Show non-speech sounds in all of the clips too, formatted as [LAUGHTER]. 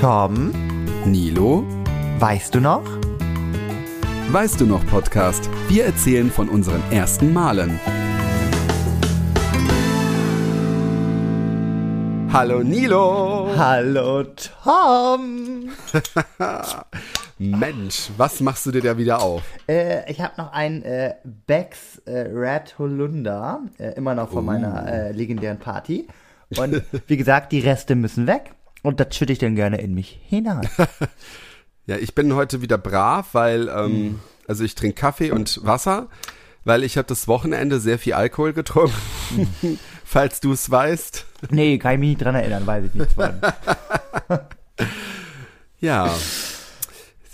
Tom, Nilo, weißt du noch? weißt du noch Podcast? Wir erzählen von unseren ersten Malen. Hallo Nilo! Hallo Tom. [LAUGHS] Mensch, was machst du dir da wieder auf? Äh, ich habe noch ein äh, Becks äh, Red Holunder, äh, immer noch von meiner äh, legendären Party. Und [LAUGHS] wie gesagt, die Reste müssen weg. Und das schütte ich dann gerne in mich hinein. [LAUGHS] Ja, ich bin heute wieder brav, weil ähm, also ich trinke Kaffee und Wasser, weil ich habe das Wochenende sehr viel Alkohol getrunken, [LAUGHS] falls du es weißt. nee, kann ich mich nicht dran erinnern, weiß ich nicht. Von. [LAUGHS] Ja.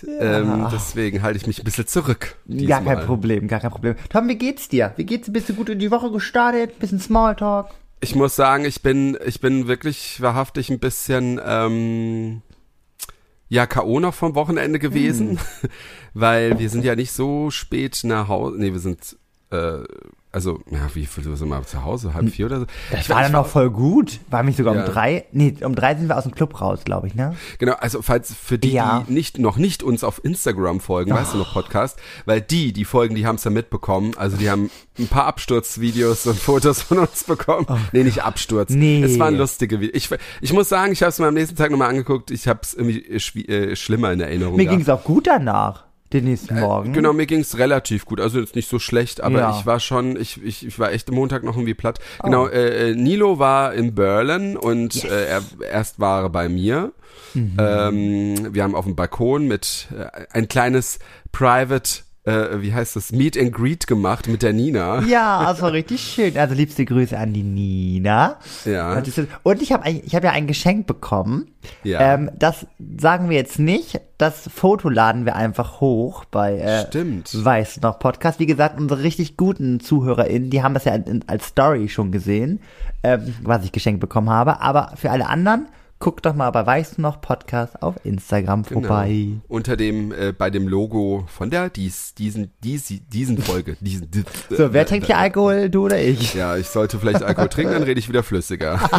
Ähm, deswegen halte ich mich ein bisschen zurück. Gar kein diesmal. Problem, gar kein Problem. Tom, wie geht's dir? Wie geht's dir? Bist du gut in die Woche gestartet? Bisschen Smalltalk? Ich muss sagen, ich bin, ich bin wirklich wahrhaftig ein bisschen, ähm, ja, K.O. noch vom Wochenende gewesen, [LAUGHS] weil wir sind ja nicht so spät nach Hause, nee, wir sind, äh, also, ja, wie viel sind wir zu Hause? Halb vier oder so? Das Ich war dann noch voll gut. War mich sogar Ja. um drei. Nee, um drei sind wir aus dem Club raus, glaube ich, ne? Genau, also falls für die, Ja. die nicht, noch nicht uns auf Instagram folgen, weißt du noch, Podcast, weil die, die folgen, die haben es ja mitbekommen, also die haben ein paar Absturzvideos und Fotos von uns bekommen. Nee, nicht Absturz. Nee. Es waren lustige Videos. Ich, ich muss sagen, ich habe es mir am nächsten Tag nochmal angeguckt, ich habe es irgendwie äh, schlimmer in Erinnerung Mir gehabt. ging's auch gut danach, den nächsten Morgen. Genau, mir ging's relativ gut. Also jetzt nicht so schlecht, aber Ja. ich war schon, ich, ich, ich war echt am Montag noch irgendwie platt. Oh. Genau, äh, äh, Nilo war in Berlin und äh, er erst war er bei mir. Mhm. Ähm, wir haben auf dem Balkon mit äh, ein kleines Private, äh, wie heißt das, Meet and Greet gemacht mit der Nina. Ja, das war richtig schön. Also liebste Grüße an die Nina. Ja. Und ich habe ich hab ja ein Geschenk bekommen. Ja. Ähm, das sagen wir jetzt nicht. Das Foto laden wir einfach hoch bei äh, Stimmt. Weiß noch Podcast. Wie gesagt, unsere richtig guten ZuhörerInnen, die haben das ja als Story schon gesehen, ähm, was ich geschenkt bekommen habe. Aber für alle anderen, guckt doch mal bei Weiß noch Podcast auf Instagram vorbei. Genau. Unter dem, äh, bei dem Logo von der, dies, diesen, dies, diesen Folge. [LAUGHS] Diesen, So, wer trinkt hier Alkohol, du oder ich? Ja, ich sollte vielleicht Alkohol trinken, dann rede ich wieder flüssiger. [LAUGHS]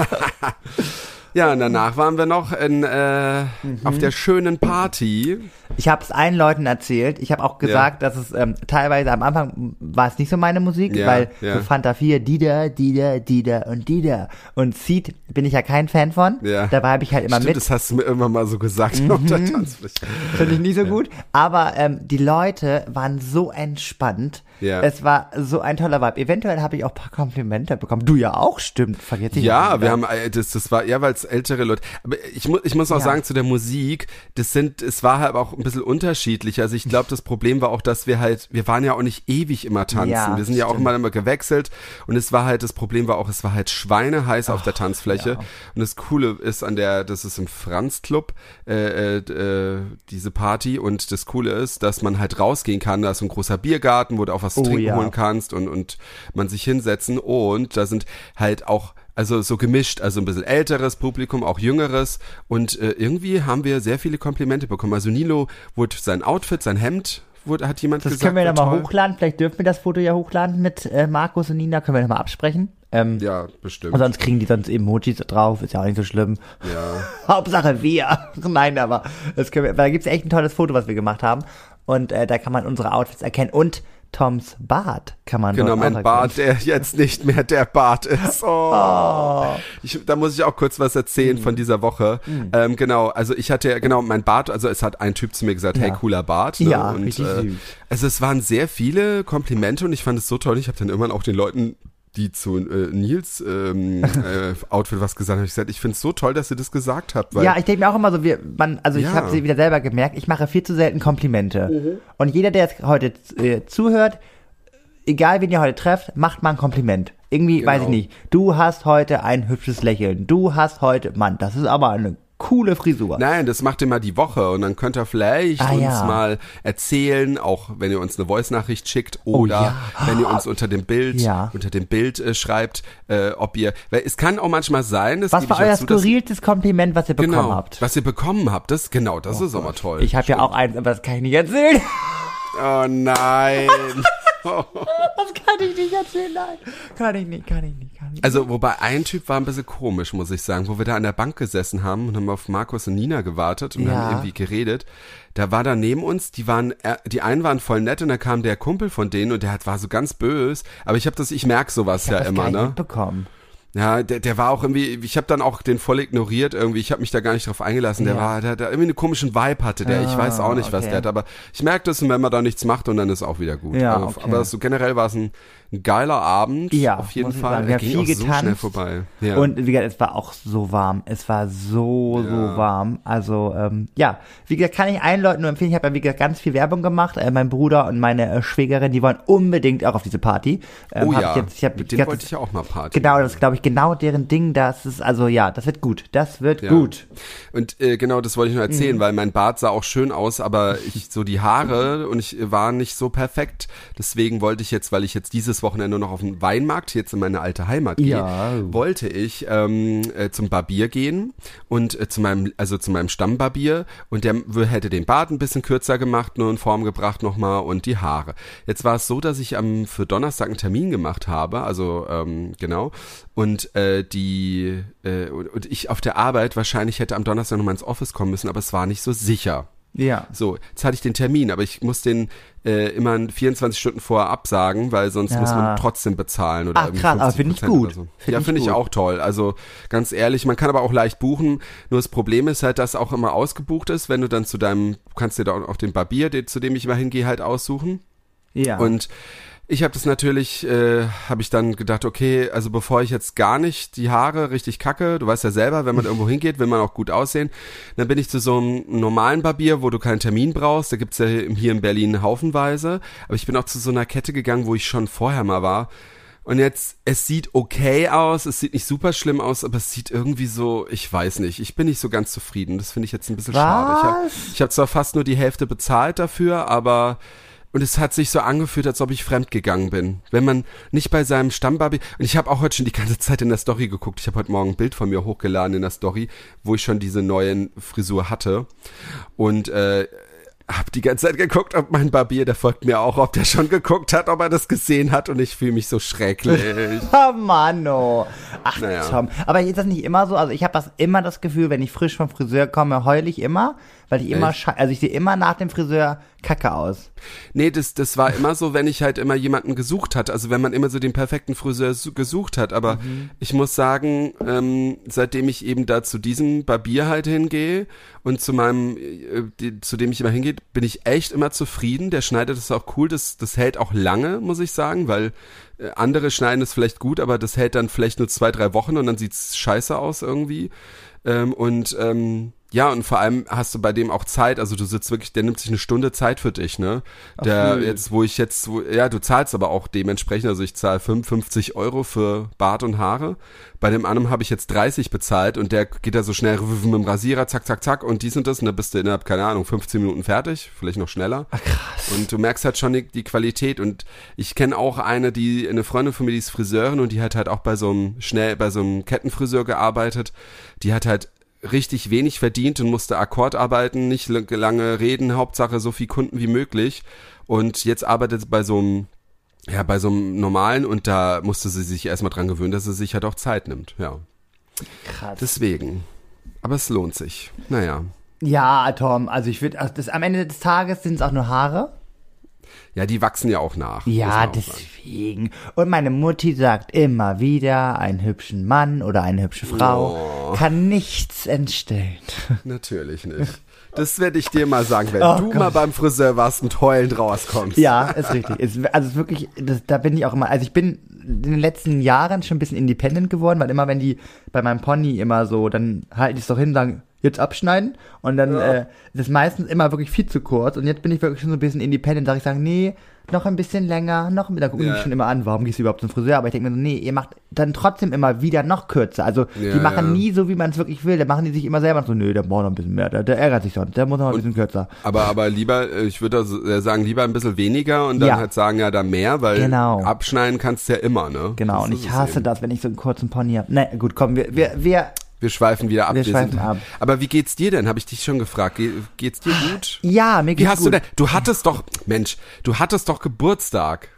[LAUGHS] ja, und danach waren wir noch in, äh, Mhm. auf der schönen Party. Ich habe es allen Leuten erzählt. Ich habe auch gesagt, dass es ähm, teilweise am Anfang war es nicht so meine Musik, Ja, weil ja. so Fanta 4, Dida, Dida, Dida und Dida. Und Seed bin ich ja kein Fan von. Ja. Dabei habe ich halt immer Stimmt, mit. das hast du mir irgendwann mal so gesagt auf der Tanzfläche. Finde ich nicht so gut. Aber ähm, die Leute waren so entspannt. Ja. Es war so ein toller Vibe. Eventuell habe ich auch ein paar Komplimente bekommen. Du ja auch, stimmt. Vergiss ich Ja, nicht. wir haben, äh, das, das war eher, weil es ältere Leute, aber ich, mu ich muss auch Ja. sagen, zu der Musik, das sind, es war halt auch ein bisschen unterschiedlich. Also ich glaube, das Problem war auch, dass wir halt, wir waren ja auch nicht ewig immer tanzen. Ja, wir sind ja auch stimmt. immer, immer gewechselt und es war halt, das Problem war auch, es war halt schweineheiß auf der Tanzfläche. ja. Und das Coole ist an der, das ist im Franz Club, äh, äh, äh, diese Party und das Coole ist, dass man halt rausgehen kann, da ist so ein großer Biergarten, wo du auch was zu Oh, trinken ja. holen kannst und, und man sich hinsetzen und da sind halt auch also so gemischt, also ein bisschen älteres Publikum, auch jüngeres und äh, irgendwie haben wir sehr viele Komplimente bekommen. Also Nilo wurde sein Outfit, sein Hemd, wurde, hat jemand Das gesagt. können wir dann mal hochladen. Vielleicht dürfen wir das Foto ja hochladen mit äh, Markus und Nina. Können wir noch mal absprechen. Ähm, Ja, bestimmt. Und sonst kriegen die sonst Emojis drauf, ist ja auch nicht so schlimm. ja. [LAUGHS] Hauptsache wir. [LAUGHS] Nein, aber das können wir, weil da gibt's echt ein tolles Foto, was wir gemacht haben. Und äh, da kann man unsere Outfits erkennen. Und Toms Bart kann man Genau, mein Bart, der jetzt nicht mehr der Bart ist. Oh. Ich, da muss ich auch kurz was Mhm. erzählen von dieser Woche. Ähm, genau, also ich hatte ja, genau, mein Bart, also es hat ein Typ zu mir gesagt, hey, Ja. cooler Bart. Ne? Ja, und, richtig äh. Also es waren sehr viele Komplimente und ich fand es so toll. Ich habe dann irgendwann auch den Leuten die zu äh, Nils ähm, [LAUGHS] äh, Outfit was gesagt haben, ich gesagt, ich finde es so toll, dass ihr das gesagt habt, weil Ja, ich denke mir auch immer so, wir, man, also ich Ja. habe sie wieder selber gemerkt, ich mache viel zu selten Komplimente. Mhm. Und jeder, der jetzt heute äh, zuhört, egal wen ihr heute trefft, macht mal ein Kompliment. Irgendwie, Genau. weiß ich nicht, du hast heute ein hübsches Lächeln. Du hast heute, Mann, das ist aber eine coole Frisur. Nein, das macht immer die Woche und dann könnt ihr vielleicht Ah, uns ja. mal erzählen, auch wenn ihr uns eine Voice-Nachricht schickt oder Oh, ja. wenn ihr uns unter dem Bild, Ja. unter dem Bild äh, schreibt, äh, ob ihr, weil es kann auch manchmal sein, das Was war euer zu, dass- skurrilstes Kompliment, was ihr bekommen genau, habt? was ihr bekommen habt, das genau, das ist auch mal toll. Ich habe ja auch eins, aber das kann ich nicht erzählen. oh nein. [LAUGHS] [LAUGHS] Das kann ich nicht erzählen, nein. Kann ich nicht, kann ich nicht, kann ich nicht. Also, wobei ein Typ war ein bisschen komisch, muss ich sagen, wo wir da an der Bank gesessen haben und haben auf Markus und Nina gewartet und Ja. haben irgendwie geredet. Da war da neben uns, die waren, äh, die einen waren voll nett und da kam der Kumpel von denen und der hat, war so ganz böse. Aber ich habe das, ich merk sowas ich ja immer, ne? mitbekommen. Ja, der, der war auch irgendwie, ich habe dann auch den voll ignoriert irgendwie, ich habe mich da gar nicht drauf eingelassen. Der Ja. war, der, der irgendwie einen komischen Vibe hatte, der, ich Ah, weiß auch nicht, was okay. der hat, aber ich merke das, wenn man da nichts macht und dann ist auch wieder gut. Ja, aber, okay. aber so generell war es ein, ein geiler Abend, Ja, auf jeden Fall. Wir haben viel so getanzt. vorbei. Ja. Und wie gesagt, es war auch so warm. Es war so, so Ja. warm. Also, ähm, ja, wie gesagt, kann ich allen Leuten nur empfehlen. Ich habe ja, wie gesagt, ganz viel Werbung gemacht. Äh, mein Bruder und meine äh, Schwägerin, die wollen unbedingt auch auf diese Party. Ähm, oh ja, Ich jetzt, ich hab, mit hab wollte ich ja auch mal Party. Genau, das ist, glaube ich, genau deren Ding. Das ist, also ja, das wird gut. Das wird Ja. gut. Und äh, genau, das wollte ich nur Mhm. erzählen, weil mein Bart sah auch schön aus, aber ich so die Haare und ich äh, war nicht so perfekt. Deswegen wollte ich jetzt, weil ich jetzt dieses Wochenende noch auf den Weinmarkt jetzt in meine alte Heimat gehe, Ja. wollte ich ähm, äh, zum Barbier gehen und äh, zu meinem, also zu meinem Stammbarbier und der hätte den Bart ein bisschen kürzer gemacht, nur in Form gebracht nochmal und die Haare. Jetzt war es so, dass ich am für Donnerstag einen Termin gemacht habe, also ähm, genau und äh, die äh, und, und ich auf der Arbeit wahrscheinlich hätte am Donnerstag nochmal ins Office kommen müssen, aber es war nicht so sicher. Ja. So, jetzt hatte ich den Termin, aber ich muss den äh, immer 24 Stunden vorher absagen, weil sonst Ja. muss man trotzdem bezahlen oder Ach, irgendwie krass, aber find ich 50% gut. So. Find ja, finde ich auch toll. Also ganz ehrlich, man kann aber auch leicht buchen. Nur das Problem ist halt, dass auch immer ausgebucht ist, wenn du dann zu deinem, du kannst dir da auch den Barbier, den, zu dem ich immer hingehe, halt aussuchen. Ja. Und ich habe das natürlich, äh, habe ich dann gedacht, okay, also bevor ich jetzt gar nicht die Haare richtig kacke, du weißt ja selber, wenn man [LAUGHS] irgendwo hingeht, will man auch gut aussehen, dann bin ich zu so einem normalen Barbier, wo du keinen Termin brauchst, da gibt's ja hier in Berlin haufenweise, aber ich bin auch zu so einer Kette gegangen, wo ich schon vorher mal war. Und jetzt, es sieht okay aus, es sieht nicht super schlimm aus, aber es sieht irgendwie so, ich weiß nicht, ich bin nicht so ganz zufrieden. Das finde ich jetzt ein bisschen schade. Ich habe Was? hab zwar fast nur die Hälfte bezahlt dafür, aber und es hat sich so angefühlt, als ob ich fremd gegangen bin. Wenn man nicht bei seinem Stammbarbier und ich habe auch heute schon die ganze Zeit in der Story geguckt. Ich habe heute Morgen ein Bild von mir hochgeladen in der Story, wo ich schon diese neuen Frisur hatte und äh, hab die ganze Zeit geguckt, ob mein Barbier, der folgt mir auch, ob der schon geguckt hat, ob er das gesehen hat und ich fühle mich so schrecklich. Oh [LAUGHS] Mann, oh. Ach, Naja. Tom. Aber ist das nicht immer so? Also ich habe das immer das Gefühl, wenn ich frisch vom Friseur komme, heul ich immer, weil ich immer, Echt? also ich sehe immer nach dem Friseur kacke aus. Nee, das, das war immer so, wenn ich halt immer jemanden gesucht hat. Also wenn man immer so den perfekten Friseur su- gesucht hat. Aber ich muss sagen, ähm, seitdem ich eben da zu diesem Barbier halt hingehe und zu meinem, äh, die, zu dem ich immer hingehe, bin ich echt immer zufrieden. Der schneidet es auch cool. Das, das hält auch lange, muss ich sagen, weil andere schneiden es vielleicht gut, aber das hält dann vielleicht nur zwei, drei Wochen und dann sieht's scheiße aus irgendwie. Ähm, und ähm, ja, und vor allem hast du bei dem auch Zeit, also du sitzt wirklich, der nimmt sich eine Stunde Zeit für dich, ne? Der nö. jetzt, wo ich jetzt, wo, ja, du zahlst aber auch dementsprechend, also ich zahle 55 Euro für Bart und Haare. Bei dem anderen habe ich jetzt 30 bezahlt und der geht da so schnell mit dem Rasierer, zack, zack, zack und dies und das und da bist du innerhalb, keine Ahnung, 15 Minuten fertig, vielleicht noch schneller. Ach, krass. Und du merkst halt schon die, die Qualität. Und ich kenne auch eine, die, eine Freundin von mir, die ist Friseurin und die hat halt auch bei so einem schnell, bei so einem Kettenfriseur gearbeitet. Die hat halt richtig wenig verdient und musste Akkord arbeiten, nicht lange reden, Hauptsache so viel Kunden wie möglich. Und jetzt arbeitet sie bei so einem, ja, bei so einem normalen und da musste sie sich erstmal dran gewöhnen, dass sie sich halt auch Zeit nimmt. Ja, Krass. deswegen. Aber es lohnt sich. Naja. ja, Tom, also ich würde, also am Ende des Tages sind es auch nur Haare. Ja, die wachsen ja auch nach. Ja, deswegen. Und meine Mutti sagt immer wieder, einen hübschen Mann oder eine hübsche Frau Oh. kann nichts entstellen. [LAUGHS] Natürlich nicht. Das werde ich dir mal sagen, wenn Oh du Gott. mal beim Friseur warst und heulend rauskommst. Ja, ist richtig. Ist, also es ist wirklich, das, da bin ich auch immer, also ich bin in den letzten Jahren schon ein bisschen independent geworden, weil immer wenn die bei meinem Pony immer so, dann halte ich es doch hin, sagen, jetzt abschneiden und dann Ja. äh, das ist meistens immer wirklich viel zu kurz und jetzt bin ich wirklich schon so ein bisschen independent, sag ich sagen, nee, noch ein bisschen länger, noch ein da gucken die Ja. mich schon immer an, warum gehst du überhaupt zum Friseur, aber ich denke mir so, nee, ihr macht dann trotzdem immer wieder noch kürzer, also Ja, die machen ja. nie so, wie man es wirklich will, da machen die sich immer selber so, nö, der braucht noch ein bisschen mehr, der, der ärgert sich sonst, der muss noch ein bisschen kürzer. Aber, aber lieber, äh, ich würde äh, sagen, lieber ein bisschen weniger und dann Ja. halt sagen, ja, da mehr, weil Genau. abschneiden kannst du ja immer, ne? Genau, Das und ich hasse das, wenn ich so einen kurzen Pony habe. Na gut, komm, wir, wir, wir, Wir schweifen wieder ab. Wir schweifen sind, ab. Aber wie geht's dir denn? Habe ich dich schon gefragt. Ge geht's dir gut? ja, mir Wie geht's hast gut. du denn? Du hattest doch, Mensch, du hattest doch Geburtstag.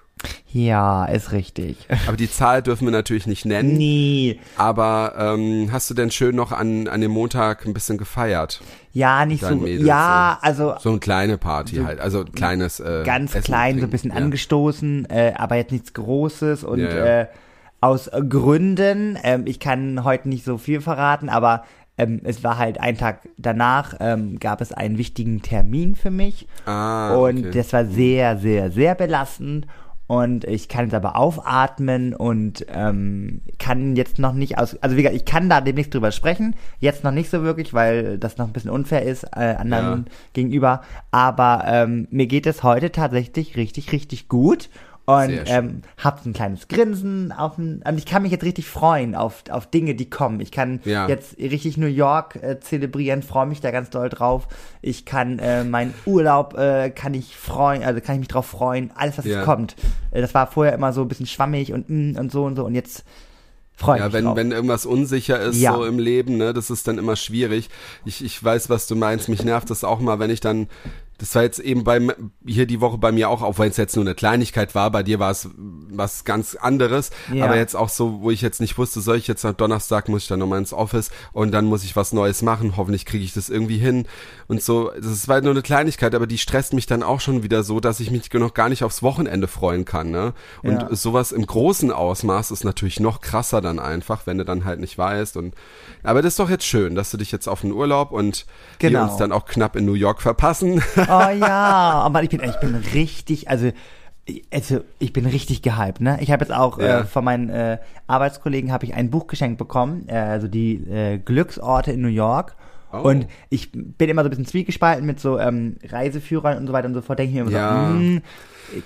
Ja, ist richtig. [LAUGHS] Aber die Zahl dürfen wir natürlich nicht nennen. Nie. Aber ähm, hast du denn schön noch an, an dem Montag ein bisschen gefeiert? Ja, nicht so. Mädels, ja, also So eine kleine Party halt, also ein kleines äh, ganz Essen klein, so ein bisschen ja. angestoßen, äh, aber jetzt nichts Großes und Ja, ja. Äh, aus äh, Gründen, ähm, ich kann heute nicht so viel verraten, aber ähm, es war halt ein Tag danach, ähm, gab es einen wichtigen Termin für mich Ah, und okay. das war sehr, sehr, sehr belastend. Und ich kann jetzt aber aufatmen und ähm, kann jetzt noch nicht aus, also wie gesagt, ich kann da demnächst drüber sprechen, jetzt noch nicht so wirklich, weil das noch ein bisschen unfair ist äh, anderen Ja. gegenüber. Aber ähm, mir geht es heute tatsächlich richtig, richtig gut. Und ähm, hab ein kleines Grinsen auf dem, und ich kann mich jetzt richtig freuen auf, auf Dinge, die kommen. Ich kann Ja. jetzt richtig New York äh, zelebrieren, freue mich da ganz doll drauf. Ich kann äh, meinen Urlaub, äh, kann ich freuen, also kann ich mich drauf freuen, alles was Ja. jetzt kommt. Äh, das war vorher immer so ein bisschen schwammig und mm, und so und so und jetzt freue ich Ja, mich wenn, drauf. wenn irgendwas unsicher ist Ja. so im Leben, ne, das ist dann immer schwierig. Ich, ich weiß, was du meinst. Mich nervt das auch mal, wenn ich dann, das war jetzt eben beim, hier die Woche bei mir auch, auch wenn es jetzt nur eine Kleinigkeit war, bei dir war es was ganz anderes. Ja. Aber jetzt auch so, wo ich jetzt nicht wusste, soll ich jetzt am Donnerstag, muss ich dann nochmal ins Office und dann muss ich was Neues machen. Hoffentlich kriege ich das irgendwie hin. Und so, das war nur eine Kleinigkeit, aber die stresst mich dann auch schon wieder so, dass ich mich noch gar nicht aufs Wochenende freuen kann. Ne? Und Ja. sowas im großen Ausmaß ist natürlich noch krasser dann einfach, wenn du dann halt nicht weißt. Und aber das ist doch jetzt schön, dass du dich jetzt auf den Urlaub und wir Genau. uns dann auch knapp in New York verpassen. [LAUGHS] Oh ja, aber ich bin, ich bin richtig, also, also ich bin richtig gehypt, ne? Ich habe jetzt auch Ja. äh, von meinen äh, Arbeitskollegen habe ich ein Buch geschenkt bekommen, äh, also die äh, Glücksorte in New York. Oh. Und ich bin immer so ein bisschen zwiegespalten mit so ähm, Reiseführern und so weiter und so fort. Denke ich mir immer Ja. so, hm,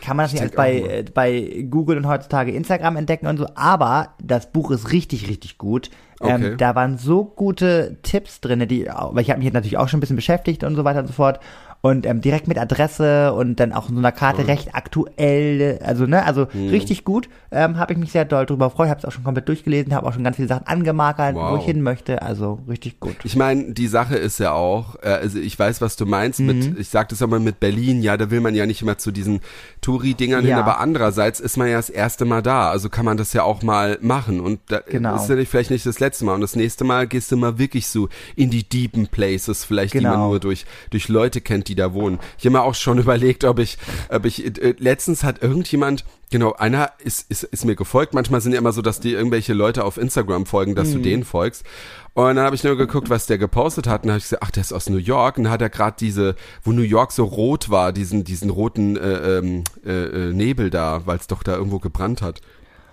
kann man das nicht Ich alles bei, äh, bei Google und heutzutage Instagram entdecken und so. Aber das Buch ist richtig, richtig gut. Okay. Ähm, da waren so gute Tipps drinne, die, weil ich habe mich jetzt natürlich auch schon ein bisschen beschäftigt und so weiter und so fort. Und ähm, direkt mit Adresse und dann auch in so einer Karte recht aktuell, also ne, also Hm. richtig gut. Ähm, habe ich mich sehr doll drüber gefreut, habe es auch schon komplett durchgelesen, habe auch schon ganz viele Sachen angemarkert, wo Wow. ich hin möchte. Also richtig gut. Ich meine, die Sache ist ja auch, äh, also ich weiß, was du meinst Mhm. mit, ich sag das ja mal mit Berlin, ja, da will man ja nicht immer zu diesen Touri-Dingern hin, Ja. aber andererseits ist man ja das erste Mal da, also kann man das ja auch mal machen und da Genau. ist ja vielleicht nicht das letzte Mal und das nächste Mal gehst du mal wirklich so in die deepen Places, vielleicht die man Genau. nur durch, durch Leute kennt, die da wohnen. Ich habe mir auch schon [LAUGHS] überlegt, ob ich, ob ich, äh, letztens hat irgendjemand, genau, einer ist, ist, ist mir gefolgt, manchmal sind ja immer so, dass die irgendwelche Leute auf Instagram folgen, dass du denen folgst und dann habe ich nur geguckt, was der gepostet hat. Und dann habe ich gesagt, ach, der ist aus New York. Und dann hat er gerade diese, wo New York so rot war, diesen, diesen roten äh, ähm, äh, äh, Nebel da, weil es doch da irgendwo gebrannt hat.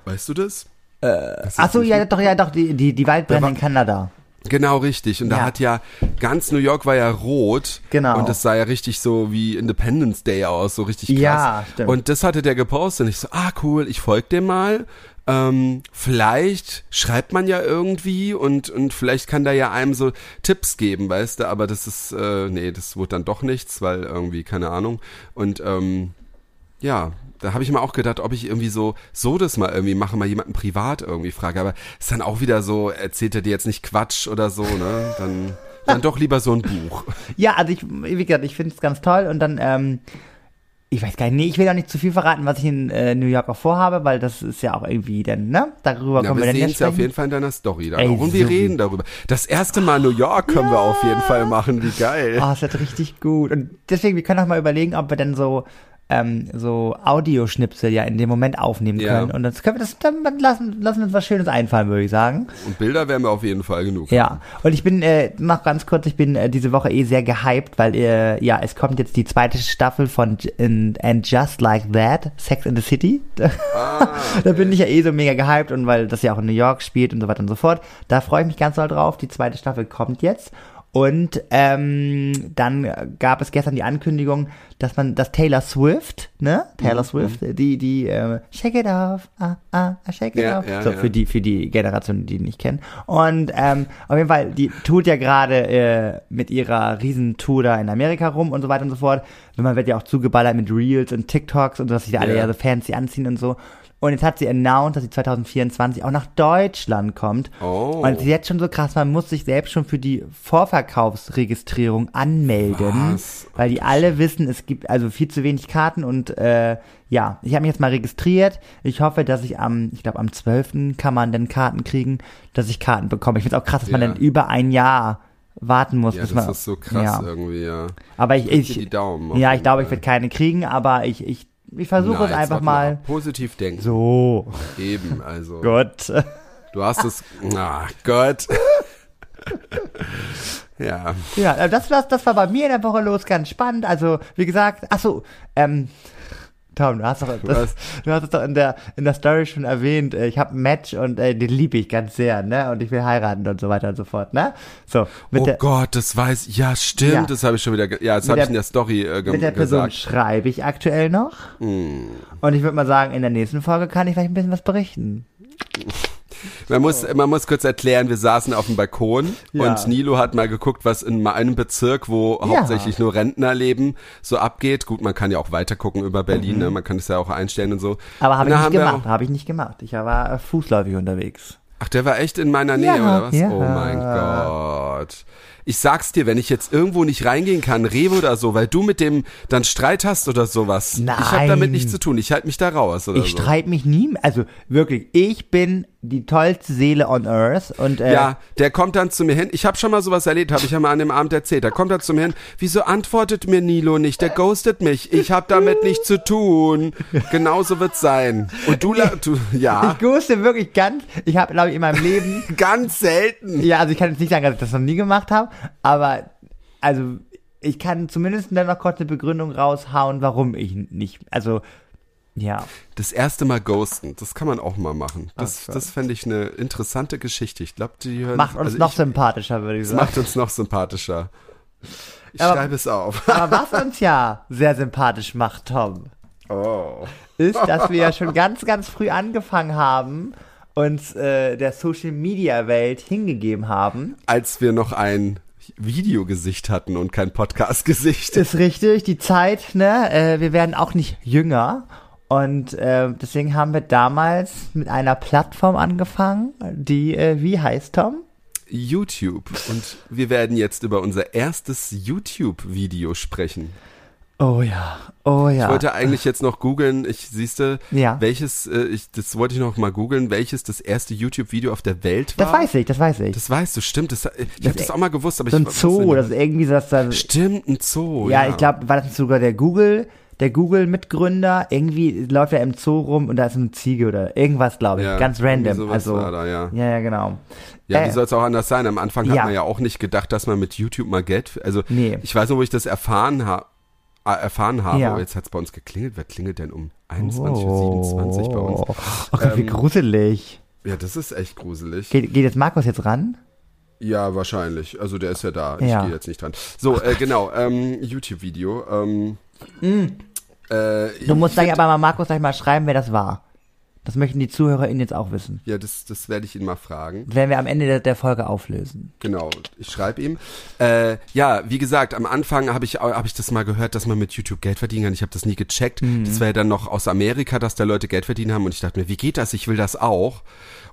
Weißt du das? Das Ach so, ja, doch, ja, doch, die, die, die Waldbrände in Kanada. Genau, richtig. Und da Ja. hat ja ganz New York war ja rot. Genau. Und das sah ja richtig so wie Independence Day aus, so richtig krass. Ja, stimmt. Und das hatte der gepostet. Und ich so, ah, cool, ich folge dem mal. Ähm, vielleicht schreibt man ja irgendwie und, und vielleicht kann da ja einem so Tipps geben, weißt du, aber das ist, äh, nee, das wurde dann doch nichts, weil irgendwie, keine Ahnung. Und ähm, ja, da habe ich mir auch gedacht, ob ich irgendwie so, so das mal irgendwie mache, mal jemanden privat irgendwie frage. Aber ist dann auch wieder so, erzählt er dir jetzt nicht Quatsch oder so, ne? Dann, dann doch lieber so ein Buch. Ja, also ich, wie gesagt, ich finde es ganz toll und dann, ähm, ich weiß gar nicht, nee, ich will auch nicht zu viel verraten, was ich in äh, New York auch vorhabe, weil das ist ja auch irgendwie dann, ne? Darüber Ja, können wir wir dann sehen ja es ja auf jeden Fall in deiner Story dann Ey, auch. Und wir so reden darüber. Das erste Mal New York können wir auf jeden Fall machen. Wie geil. Oh, das wird richtig gut. Und deswegen, wir können auch mal überlegen, ob wir dann so, ähm, so Audioschnipsel ja in dem Moment aufnehmen Ja. können. Und das können wir das, dann lassen, lassen wir uns was Schönes einfallen, würde ich sagen. Und Bilder werden wir auf jeden Fall genug. Ja, und ich bin äh, noch ganz kurz, ich bin äh, diese Woche eh sehr gehypt, weil äh, ja, es kommt jetzt die zweite Staffel von in, And Just Like That, Sex in the City. [LAUGHS] Ah, da bin ich ja eh so mega gehypt und weil das ja auch in New York spielt und so weiter und so fort. Da freue ich mich ganz doll drauf. Die zweite Staffel kommt jetzt. Und ähm, dann gab es gestern die Ankündigung, dass man, dass Taylor Swift, ne, Taylor Swift, die, die, äh, Shake it off, ah, ah, ah, shake it Ja, off, ja, so ja. für die, für die Generation, die ihn nicht kennen. Und ähm, auf jeden Fall, die tut ja gerade äh, mit ihrer Riesentour da in Amerika rum und so weiter und so fort. Und man wird ja auch zugeballert mit Reels und TikToks und so, dass sich da alle ja so fancy anziehen und so. Und jetzt hat sie announced, dass sie 2024 auch nach Deutschland kommt. Oh. Und es ist jetzt schon so krass, man muss sich selbst schon für die Vorverkaufsregistrierung anmelden, Was? weil die alle wissen, es gibt also viel zu wenig Karten und äh, ja, ich habe mich jetzt mal registriert. Ich hoffe, dass ich am, ich glaube am 12. kann man dann Karten kriegen, dass ich Karten bekomme. Ich finde es auch krass, dass man Ja. dann über ein Jahr warten muss, Ja, bis das man. ist so krass ja. irgendwie, ja. Aber ich, ich die Daumen. auf ja, ich glaube, ich werde keine kriegen, aber ich, ich, ich versuche es Na, einfach mal. Positiv denken. So, Eben, also. [LAUGHS] Gott. Du hast es. Ach Gott. [LAUGHS] ja. Ja, das, das, das war bei mir in der Woche los, ganz spannend. Also, wie gesagt, ach so, ähm, Tom, du hast doch, [LAUGHS] das, du hast es doch in der, in der Story schon erwähnt. äh, Ich habe ein Match und äh, den liebe ich ganz sehr, ne? Und ich will heiraten und so weiter und so fort, ne? So, mit Oh der, Gott, das weiß Ja, stimmt, Ja. das habe ich schon wieder. Ja, das habe ich in der Story äh, ge mit der Person gesagt. schreibe ich aktuell noch. Hm. Und ich würde mal sagen, in der nächsten Folge kann ich vielleicht ein bisschen was berichten. [LAUGHS] Man muss, man muss kurz erklären, wir saßen auf dem Balkon Ja. und Nilo hat mal geguckt, was in einem Bezirk, wo Ja. hauptsächlich nur Rentner leben, so abgeht. Gut, man kann ja auch weiter gucken über Berlin, ne? man kann es ja auch einstellen und so. Mhm. Aber habe ich nicht gemacht, habe ich nicht gemacht. Ich war äh, fußläufig unterwegs. Ach, der war echt in meiner Nähe, Ja, oder was? Oh mein Gott. Ich sag's dir, wenn ich jetzt irgendwo nicht reingehen kann, Rewe oder so, weil du mit dem dann Streit hast oder sowas. Ich habe Nein. damit nichts zu tun. Ich halte mich da raus oder Ich so. streite mich nie, also wirklich, ich bin die tollste Seele on earth und äh, Ja, der kommt dann zu mir hin. Ich habe schon mal sowas erlebt, habe ich ja mal an dem Abend erzählt. Da kommt er zu mir hin. Wieso antwortet mir Nilo nicht? Der ghostet mich. Ich habe damit nichts zu tun. Genauso wird's sein. Und du, du ja, ich wusste wirklich ganz, ich habe glaube ich in meinem Leben, [LAUGHS] ganz selten. ja, also ich kann jetzt nicht sagen, dass ich das noch nie gemacht habe, aber also ich kann zumindest dann noch kurz eine Begründung raushauen, warum ich nicht, also ja, Das erste Mal ghosten, das kann man auch mal machen. Das, Ach, das fände ich eine interessante Geschichte. Ich glaube, die hören. macht uns also noch ich, sympathischer, würde ich sagen. macht uns noch sympathischer. Ich Aber- schreibe es auf. Aber [LAUGHS] was uns ja sehr sympathisch macht, Tom, Oh. ist, dass wir ja schon [LAUGHS] ganz, ganz früh angefangen haben, uns äh, der Social Media Welt hingegeben haben. Als wir noch ein Videogesicht hatten und kein Podcast-Gesicht. Ist richtig, die Zeit, ne? Äh, wir werden auch nicht jünger. Und äh, deswegen haben wir damals mit einer Plattform angefangen, die, äh, wie heißt Tom? YouTube. Und wir werden jetzt über unser erstes YouTube-Video sprechen. Oh ja, oh ja. Ich wollte eigentlich jetzt noch googeln, ich siehste, Ja. welches, äh, ich, das wollte ich noch mal googeln, welches das erste YouTube-Video auf der Welt war. das weiß ich, das weiß ich. Das weißt du, stimmt. Das, ich habe das auch mal gewusst, aber so ein ich Zoo, das ist irgendwie so, dass da, Stimmt, ein Zoo. ja, Ja, ich glaube, war das sogar der Google, der Google-Mitgründer, irgendwie läuft er im Zoo rum und da ist eine Ziege oder irgendwas, glaube ich, Ja, ganz random. Also, da, ja. ja, ja, genau. Ja, Äh, wie soll es auch anders sein? Am Anfang ja. hat man ja auch nicht gedacht, dass man mit YouTube mal Geld. Also Nee. ich weiß noch, wo ich das erfahren, ha äh, erfahren habe. Ja. Jetzt hat es bei uns geklingelt. Wer klingelt denn um 21.27 Uhr bei uns? Oh Gott, wie Ähm, gruselig. Ja, das ist echt gruselig. Geht, geht jetzt Markus jetzt ran? Ja, wahrscheinlich. Also der ist ja da. Ich Ja. gehe jetzt nicht dran. So, äh, genau. Ähm, YouTube-Video. Ähm, äh, Mm. Du musst gleich aber mal Markus gleich mal schreiben, wer das war. Das möchten die ZuhörerInnen jetzt auch wissen. ja, das, das werde ich ihn mal fragen. Das werden wir am Ende der, der Folge auflösen. Genau, ich schreibe ihm. Äh, ja, wie gesagt, am Anfang habe ich, hab ich das mal gehört, dass man mit YouTube Geld verdienen kann. Ich habe das nie gecheckt. Das war ja dann noch aus Amerika, dass da Leute Geld verdienen haben. Und ich dachte mir, wie geht das? Ich will das auch.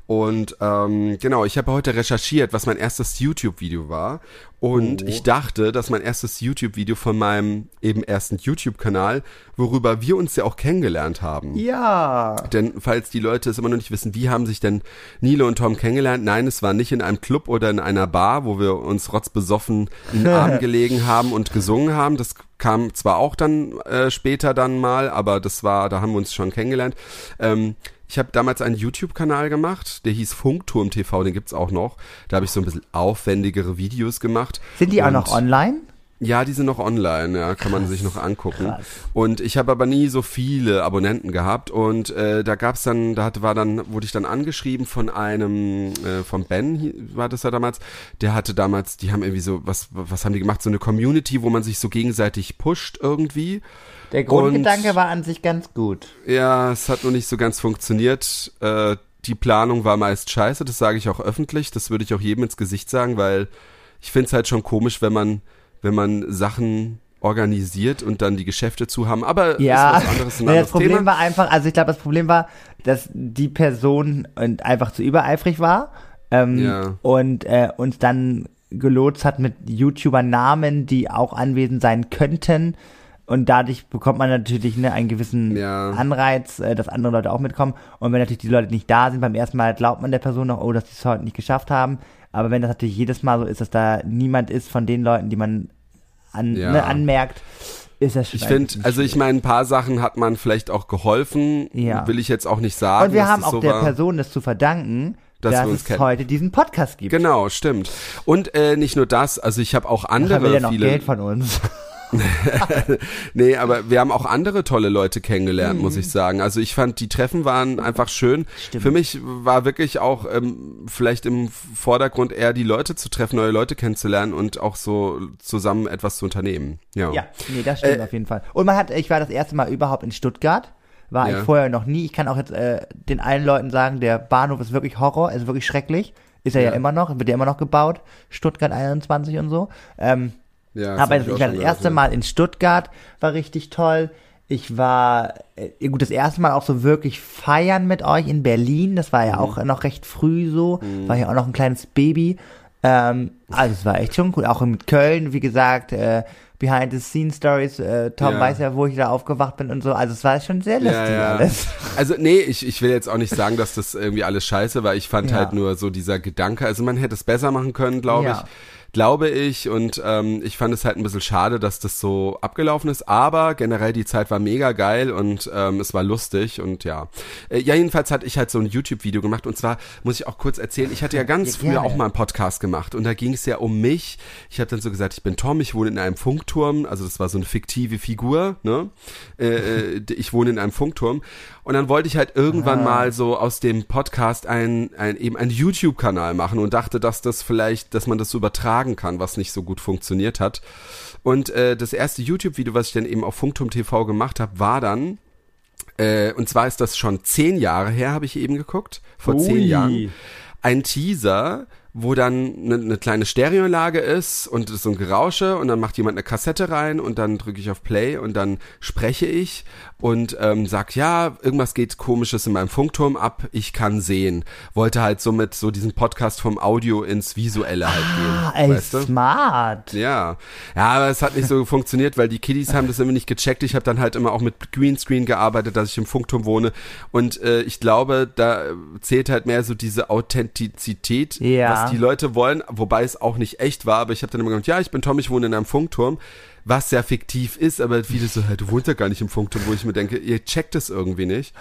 Und ähm, genau, ich habe heute recherchiert, was mein erstes YouTube-Video war. Und Oh. ich dachte, dass mein erstes YouTube-Video von meinem eben ersten YouTube-Kanal, worüber wir uns ja auch kennengelernt haben. Ja. Denn falls die Leute es immer noch nicht wissen, wie haben sich denn Nilo und Tom kennengelernt? Nein, es war nicht in einem Club oder in einer Bar, wo wir uns rotzbesoffen in den Arm [LAUGHS] gelegen haben und gesungen haben. Das kam zwar auch dann äh, später dann mal, aber das war, da haben wir uns schon kennengelernt. Ähm, ich habe damals einen YouTube-Kanal gemacht, der hieß Funkturm TV, den gibt's auch noch. Da habe ich so ein bisschen aufwendigere Videos gemacht. Sind die auch noch online? ja, die sind noch online, ja, kann man sich noch angucken. krass. Und ich habe aber nie so viele Abonnenten gehabt und äh, da gab's dann, da hatte, war dann, wurde ich dann angeschrieben von einem, äh, von Ben, war das ja damals, der hatte damals, die haben irgendwie so, was, was haben die gemacht, so eine Community, wo man sich so gegenseitig pusht irgendwie. Der Grundgedanke war an sich ganz gut. Ja, es hat nur nicht so ganz funktioniert. Äh, die Planung war meist scheiße, das sage ich auch öffentlich, das würde ich auch jedem ins Gesicht sagen, weil ich finde es halt schon komisch, wenn man, wenn man Sachen organisiert und dann die Geschäfte zu haben. Aber Ja, ist was anderes, ein nee, das Problem Thema. war einfach, also ich glaube, das Problem war, dass die Person und einfach zu übereifrig war ähm, Ja. und äh, uns dann gelotst hat mit YouTuber-Namen, die auch anwesend sein könnten. Und dadurch bekommt man natürlich ne, einen gewissen Ja. Anreiz, äh, dass andere Leute auch mitkommen. Und wenn natürlich die Leute nicht da sind, beim ersten Mal glaubt man der Person noch, oh, dass die es heute nicht geschafft haben. Aber wenn das natürlich jedes Mal so ist, dass da niemand ist von den Leuten, die man an, Ja. ne, anmerkt, ist das schon Ich finde, also ich meine, ein paar Sachen hat man vielleicht auch geholfen, Ja. will ich jetzt auch nicht sagen. Und wir haben auch so der war. Person das zu verdanken, Dass dass, es kennen. heute diesen Podcast gibt. Genau, stimmt. Und äh, nicht nur das, also ich habe auch Ach, andere will ja noch viele. Geld von uns. [LAUGHS] nee, aber wir haben auch andere tolle Leute kennengelernt, muss Mhm. ich sagen. Also ich fand, die Treffen waren einfach schön. Stimmt. Für mich war wirklich auch ähm, vielleicht im Vordergrund eher die Leute zu treffen, neue Leute kennenzulernen und auch so zusammen etwas zu unternehmen. Ja. Ja, nee, das stimmt Äh, auf jeden Fall. Und man hat, ich war das erste Mal überhaupt in Stuttgart. War Ja. ich vorher noch nie. Ich kann auch jetzt äh, den allen Leuten sagen, der Bahnhof ist wirklich Horror, ist wirklich schrecklich. Ist er ja, Ja. immer noch, wird ja immer noch gebaut. Stuttgart 21 und so. Ähm, ja aber ich, auch war das erste Mal in Stuttgart, war richtig toll. Ich war, äh, gut, das erste Mal auch so wirklich feiern mit euch in Berlin. Das war ja auch noch recht früh so. War ja auch noch ein kleines Baby. Ähm, also es war echt schon cool. Auch in Köln, wie gesagt, äh, Behind the Scene Stories. Äh, Tom Ja. weiß ja, wo ich da aufgewacht bin und so. Also es war schon sehr lustig Ja, ja. alles. [LAUGHS] Also nee, ich, ich will jetzt auch nicht sagen, dass das irgendwie alles scheiße war. Ich fand halt nur so dieser Gedanke, also man hätte es besser machen können, glaube ich. Glaube ich. Und ähm, ich fand es halt ein bisschen schade, dass das so abgelaufen ist. Aber generell die Zeit war mega geil und ähm, es war lustig und ja. Äh, ja, jedenfalls hatte ich halt so ein YouTube-Video gemacht. Und zwar muss ich auch kurz erzählen, ich hatte ja [LAUGHS] ganz Ja, früher auch mal einen Podcast gemacht und da ging es ja um mich. Ich habe dann so gesagt, ich bin Tom, ich wohne in einem Funkturm, also das war so eine fiktive Figur, ne? Äh, äh, [LAUGHS] ich wohne in einem Funkturm und dann wollte ich halt irgendwann mal so aus dem Podcast ein, ein eben einen YouTube-Kanal machen und dachte, dass das vielleicht, dass man das so übertragen kann, was nicht so gut funktioniert hat. Und äh, das erste YouTube-Video, was ich dann eben auf Funkturm TV gemacht habe, war dann äh, und zwar ist das schon zehn Jahre her, habe ich eben geguckt, vor zehn Ui. Jahren ein Teaser, wo dann eine, eine kleine Stereoanlage ist und so ein Gerausche und dann macht jemand eine Kassette rein und dann drücke ich auf Play und dann spreche ich und ähm, sag, ja, irgendwas geht komisches in meinem Funkturm ab, ich kann sehen. Wollte halt somit so diesen Podcast vom Audio ins Visuelle halt Ah, gehen. ey, weißt du? smart. Ja, ja, aber es hat nicht so [LAUGHS] funktioniert, weil die Kiddies haben das immer nicht gecheckt. Ich habe dann halt immer auch mit Greenscreen gearbeitet, dass ich im Funkturm wohne. Und äh, ich glaube, da zählt halt mehr so diese Authentizität, Ja. was die Leute wollen, wobei es auch nicht echt war. Aber ich habe dann immer gesagt, ja, ich bin Tom, ich wohne in einem Funkturm. Was ja fiktiv ist, aber viele so, hey, du wohnst ja gar nicht im Funkturm, wo ich mir denke, ihr checkt es irgendwie nicht.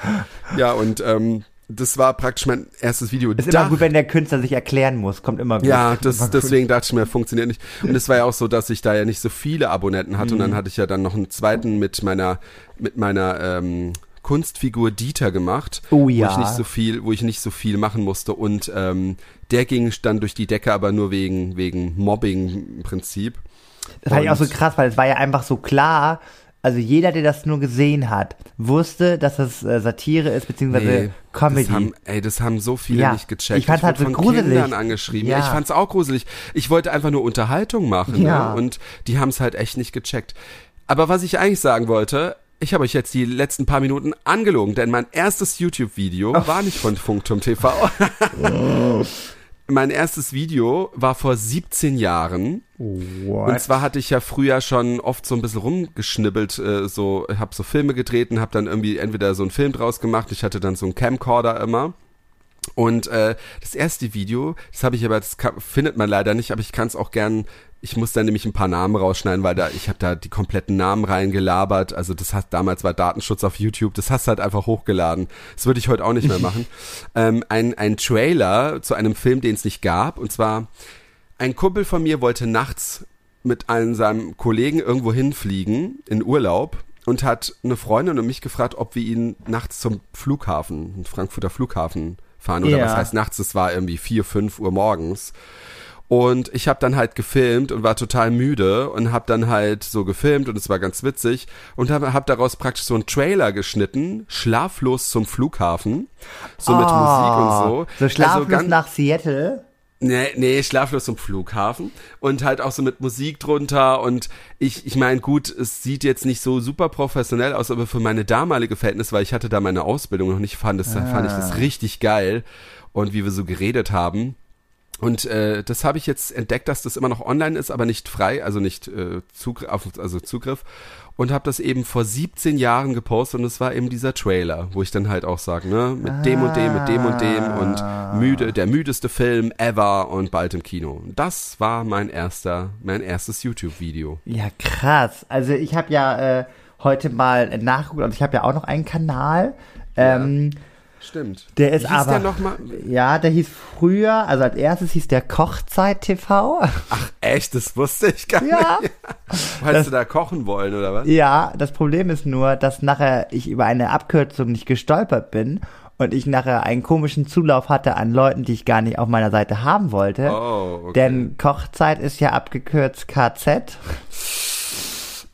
Ja, und ähm, das war praktisch mein erstes Video. Ist Da- immer gut, wenn der Künstler sich erklären muss. Kommt immer gut. ja, das, deswegen dachte ich mir, funktioniert nicht. Und es war ja auch so, dass ich da ja nicht so viele Abonnenten hatte. Und Mhm. dann hatte ich ja dann noch einen zweiten mit meiner, mit meiner ähm, Kunstfigur Dieter gemacht, Oh wo ja. ich nicht so viel, wo ich nicht so viel machen musste. Und ähm, der ging dann durch die Decke, aber nur wegen wegen Mobbing im Prinzip. Das fand ich auch so krass, weil es war ja einfach so klar. Also jeder, der das nur gesehen hat, wusste, dass das äh, Satire ist, beziehungsweise Nee, Comedy. Das haben, ey, das haben so viele Ja, nicht gecheckt. ich fand's halt wurde so von gruselig. Kindern angeschrieben. Ja. Ich fand's auch gruselig. Ich wollte einfach nur Unterhaltung machen. Ja. Ne? Und die haben's halt echt nicht gecheckt. Aber was ich eigentlich sagen wollte, ich habe euch jetzt die letzten paar Minuten angelogen, denn mein erstes YouTube-Video war nicht von Funkturm TV. [LAUGHS] [LAUGHS] mein erstes Video war vor 17 Jahren. Und zwar hatte ich ja früher schon oft so ein bisschen rumgeschnibbelt, äh, so, hab so Filme gedreht und hab dann irgendwie entweder so einen Film draus gemacht. Ich hatte dann so einen Camcorder immer. Und äh, das erste Video, das habe ich aber, das kann, findet man leider nicht, aber ich kann es auch gern. Ich muss da nämlich ein paar Namen rausschneiden, weil da ich habe da die kompletten Namen reingelabert. Also das hat damals war Datenschutz auf YouTube. Das hast du halt einfach hochgeladen. Das würde ich heute auch nicht mehr machen. [LAUGHS] ähm, ein ein Trailer zu einem Film, den es nicht gab. Und zwar ein Kumpel von mir wollte nachts mit einem seinem Kollegen irgendwo hinfliegen in Urlaub und hat eine Freundin und mich gefragt, ob wir ihn nachts zum Flughafen, Frankfurter Flughafen fahren. Oder Ja. was heißt nachts? Es war irgendwie vier, fünf Uhr morgens. Und ich habe dann halt gefilmt und war total müde und habe dann halt so gefilmt und es war ganz witzig und habe hab daraus praktisch so einen Trailer geschnitten, schlaflos zum Flughafen, so mit Oh, Musik und so. So schlaflos also nach Seattle. Nee, nee, schlaflos zum Flughafen und halt auch so mit Musik drunter und ich, ich meine, gut, es sieht jetzt nicht so super professionell aus, aber für meine damalige Verhältnis, weil ich hatte da meine Ausbildung noch nicht, fand, das, ah. fand ich das ah. richtig geil und wie wir so geredet haben. Und äh, das habe ich jetzt entdeckt, dass das immer noch online ist, aber nicht frei, also nicht äh, Zugriff, also Zugriff und habe das eben vor 17 Jahren gepostet und es war eben dieser Trailer, wo ich dann halt auch sage, ne, mit ah. dem und dem, mit dem und dem und müde, der müdeste Film ever und bald im Kino. Das war mein erster, mein erstes YouTube-Video. Ja, krass. Also ich habe ja äh, heute mal nachgeguckt, also ich habe ja auch noch einen Kanal. Ähm, ja Stimmt. Der ist aber. Der noch mal? Ja, der hieß früher, also als erstes hieß der Kochzeit TV. Ach echt, das wusste ich gar ja. nicht. Wolltest du da kochen wollen oder was? Ja, das Problem ist nur, dass nachher ich über eine Abkürzung nicht gestolpert bin und ich nachher einen komischen Zulauf hatte an Leuten, die ich gar nicht auf meiner Seite haben wollte. Oh, okay. Denn Kochzeit ist ja abgekürzt KZ.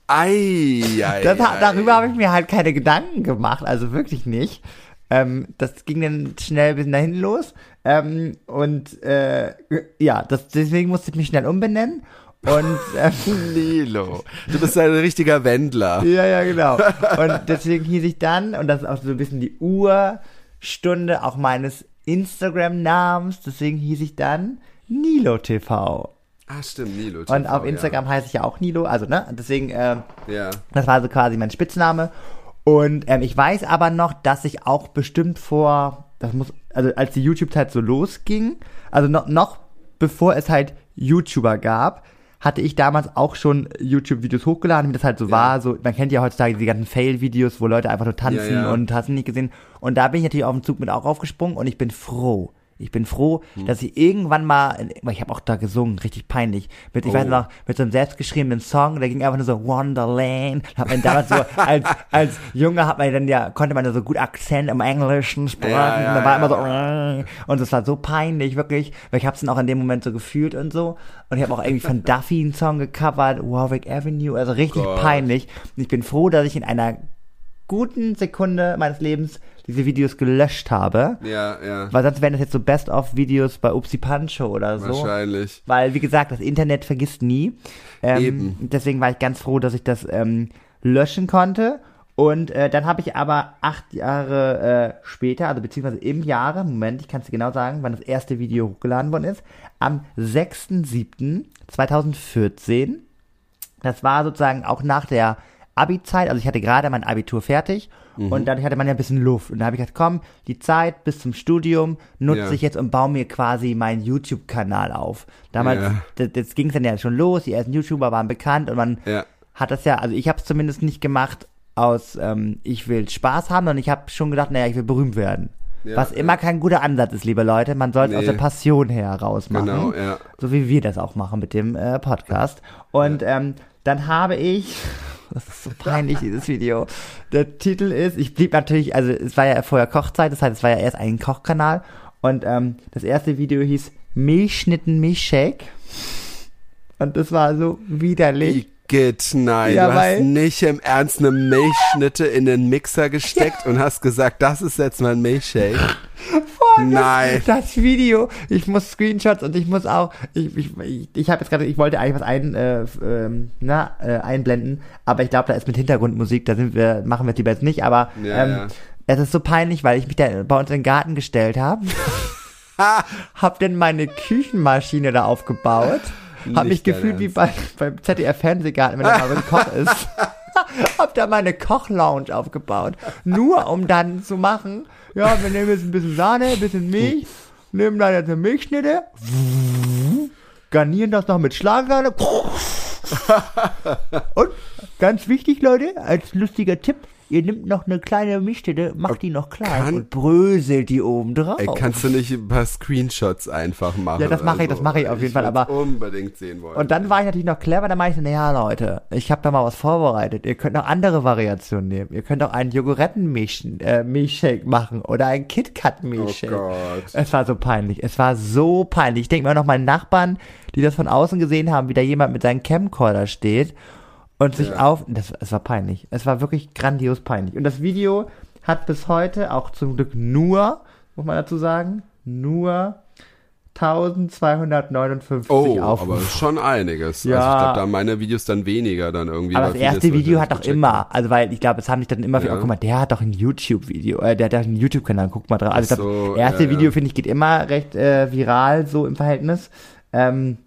Ei, ei, das, ei, darüber habe ich mir halt keine Gedanken gemacht, also wirklich nicht. Ähm, das ging dann schnell bis dahin los. Ähm, und äh, ja, das, deswegen musste ich mich schnell umbenennen. Und [LAUGHS] ähm, Nilo, du bist ein richtiger Wendler. Ja, ja, genau. Und deswegen hieß ich dann, und das ist auch so ein bisschen die Urstunde auch meines Instagram-Namens, deswegen hieß ich dann Nilo TV. Ah, stimmt, Nilo. TV, und auf Instagram ja. heiße ich ja auch Nilo, also ne, deswegen, äh, ja. das war so quasi mein Spitzname. Und ähm, ich weiß aber noch, dass ich auch bestimmt vor, das muss, also als die YouTube-Zeit so losging, also noch, noch bevor es halt YouTuber gab, hatte ich damals auch schon YouTube-Videos hochgeladen, wie das halt so ja. war. So, man kennt ja heutzutage die ganzen Fail-Videos, wo Leute einfach nur tanzen ja, ja. und hast nicht gesehen. Und da bin ich natürlich auf den Zug mit auch aufgesprungen und ich bin froh, ich bin froh, hm. dass ich irgendwann mal, ich habe auch da gesungen, richtig peinlich, mit, ich oh. weiß noch, mit so einem selbstgeschriebenen Song, der ging einfach nur so Wonderland. Hat man damals so, [LAUGHS] als, als Junge hat man dann ja, konnte man da so gut Akzent im Englischen sprechen. Ja, ja, da war ja, immer so, und es war so peinlich, wirklich, weil ich habe es dann auch in dem Moment so gefühlt und so. Und ich habe auch irgendwie von Duffy einen Song gecovert, Warwick Avenue, also richtig Gott. peinlich. Und ich bin froh, dass ich in einer guten Sekunde meines Lebens diese Videos gelöscht habe. Ja, ja. Weil sonst wären das jetzt so Best-of-Videos bei Upsi Pancho oder so. Wahrscheinlich. Weil, wie gesagt, das Internet vergisst nie. Ähm, Eben. Deswegen war ich ganz froh, dass ich das ähm, löschen konnte. Und äh, dann habe ich aber acht Jahre äh, später, also beziehungsweise im Jahre, Moment, ich kann es dir genau sagen, wann das erste Video hochgeladen worden ist, am 6.7.2014. Das war sozusagen auch nach der Abi-Zeit, also ich hatte gerade mein Abitur fertig mhm. und dadurch hatte man ja ein bisschen Luft. Und da habe ich gedacht, komm, die Zeit bis zum Studium nutze ja. ich jetzt und baue mir quasi meinen YouTube-Kanal auf. Damals, ja. das, das ging es dann ja schon los, die ersten YouTuber waren bekannt und man ja. hat das ja, also ich habe es zumindest nicht gemacht aus, ähm, ich will Spaß haben, sondern ich habe schon gedacht, naja, ich will berühmt werden. Ja, Was immer ja. kein guter Ansatz ist, liebe Leute. Man soll es nee. aus der Passion heraus machen. Genau, ja. So wie wir das auch machen mit dem äh, Podcast. Und ähm, dann habe ich das ist so peinlich, dieses Video. Der Titel ist, ich blieb natürlich, also es war ja vorher Kochzeit, das heißt, es war ja erst ein Kochkanal. Und ähm, das erste Video hieß Milchschnitten Milchshake. Und das war so widerlich. Igitt, nein, ja, du hast nicht im Ernst eine Milchschnitte in den Mixer gesteckt ja. und hast gesagt, das ist jetzt mein Milchshake. [LAUGHS] Nein. Das, das, Video, ich muss Screenshots und ich muss auch, ich, ich, ich, ich habe jetzt gerade, ich wollte eigentlich was ein, äh, ähm, na, äh, einblenden, aber ich glaube, da ist mit Hintergrundmusik, da sind wir, machen wir die jetzt nicht, aber ja, ähm, ja. es ist so peinlich, weil ich mich da bei uns in den Garten gestellt habe. [LAUGHS] hab denn meine Küchenmaschine da aufgebaut. Hab mich gefühlt wie bei, beim ZDF Fernsehgarten, wenn da mal ein Koch ist. [LAUGHS] hab da meine Kochlounge aufgebaut. Nur um dann zu machen, ja, wir nehmen jetzt ein bisschen Sahne, ein bisschen Milch, nehmen dann jetzt eine Milchschnitte, garnieren das noch mit Schlagsahne. [LAUGHS] Und ganz wichtig, Leute, als lustiger Tipp, ihr nehmt noch eine kleine Mischstätte, macht die noch klein Kann, und bröselt die oben drauf. Ey, kannst du nicht ein paar Screenshots einfach machen? Ja, das mache ich, das mache ich auf jeden ich Fall. Aber unbedingt sehen wollen. Und dann war ich natürlich noch clever, dann meinte ich, naja, Leute, ich habe da mal was vorbereitet. Ihr könnt noch andere Variationen nehmen. Ihr könnt auch einen Joghurtten-Milchshake äh, machen oder einen KitKat-Milchshake. Oh Gott. Es war so peinlich. Es war so peinlich. Ich denke mir noch, meine Nachbarn, die das von außen gesehen haben, wie da jemand mit seinem Camcorder steht und sich ja. auf. Das, es war peinlich. Es war wirklich grandios peinlich. Und das Video hat bis heute auch zum Glück nur, muss man dazu sagen, nur 1259 Oh, aber Aufrufe. schon einiges. Ja. Also ich glaube, da haben meine Videos dann weniger dann irgendwie. Aber das erste Video hat doch immer, also weil ich glaube, es haben sich dann immer, Ja. oh, guck mal, der hat doch ein YouTube-Video, äh, der hat doch einen YouTube-Kanal, guck mal drauf. Also ich Ach glaub, so, erste ja, ja. Video, finde ich, geht immer recht äh, viral, so im Verhältnis. Ähm,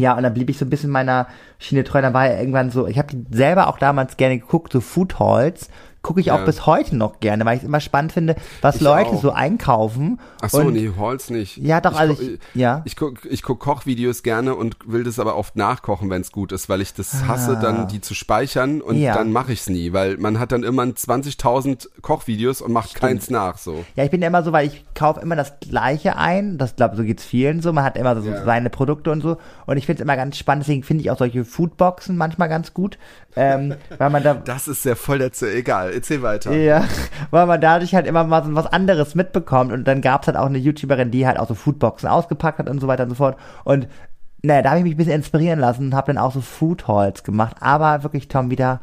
ja, und dann blieb ich so ein bisschen meiner Schiene treu. Dann war ja irgendwann so, ich habe die selber auch damals gerne geguckt, so Food Halls. Gucke ich auch Ja. bis heute noch gerne, weil ich es immer spannend finde, was Ich Leute auch. so einkaufen. Ach so, nee, Halls nicht. Ja, doch, ich also ich, ja. Ich guck, ich guck Kochvideos gerne und will das aber oft nachkochen, wenn es gut ist, weil ich das hasse, Ah. dann die zu speichern und Ja. dann mache ich's nie, weil man hat dann immer 20.000 Kochvideos und macht keins nach so. Ja, ich bin ja immer so, weil ich kaufe immer das Gleiche ein. Das glaube so geht's vielen so. Man hat immer so Ja. seine Produkte und so. Und ich finde es immer ganz spannend. Deswegen finde ich auch solche Foodboxen manchmal ganz gut, ähm, weil man da Das ist ja voll der Z egal. Erzähl weiter. ja, weil man dadurch halt immer mal so was anderes mitbekommt. Und dann gab's halt auch eine YouTuberin, die halt auch so Foodboxen ausgepackt hat und so weiter und so fort. Und naja, da habe ich mich ein bisschen inspirieren lassen und habe dann auch so Food Halls gemacht. Aber wirklich, Tom, wieder.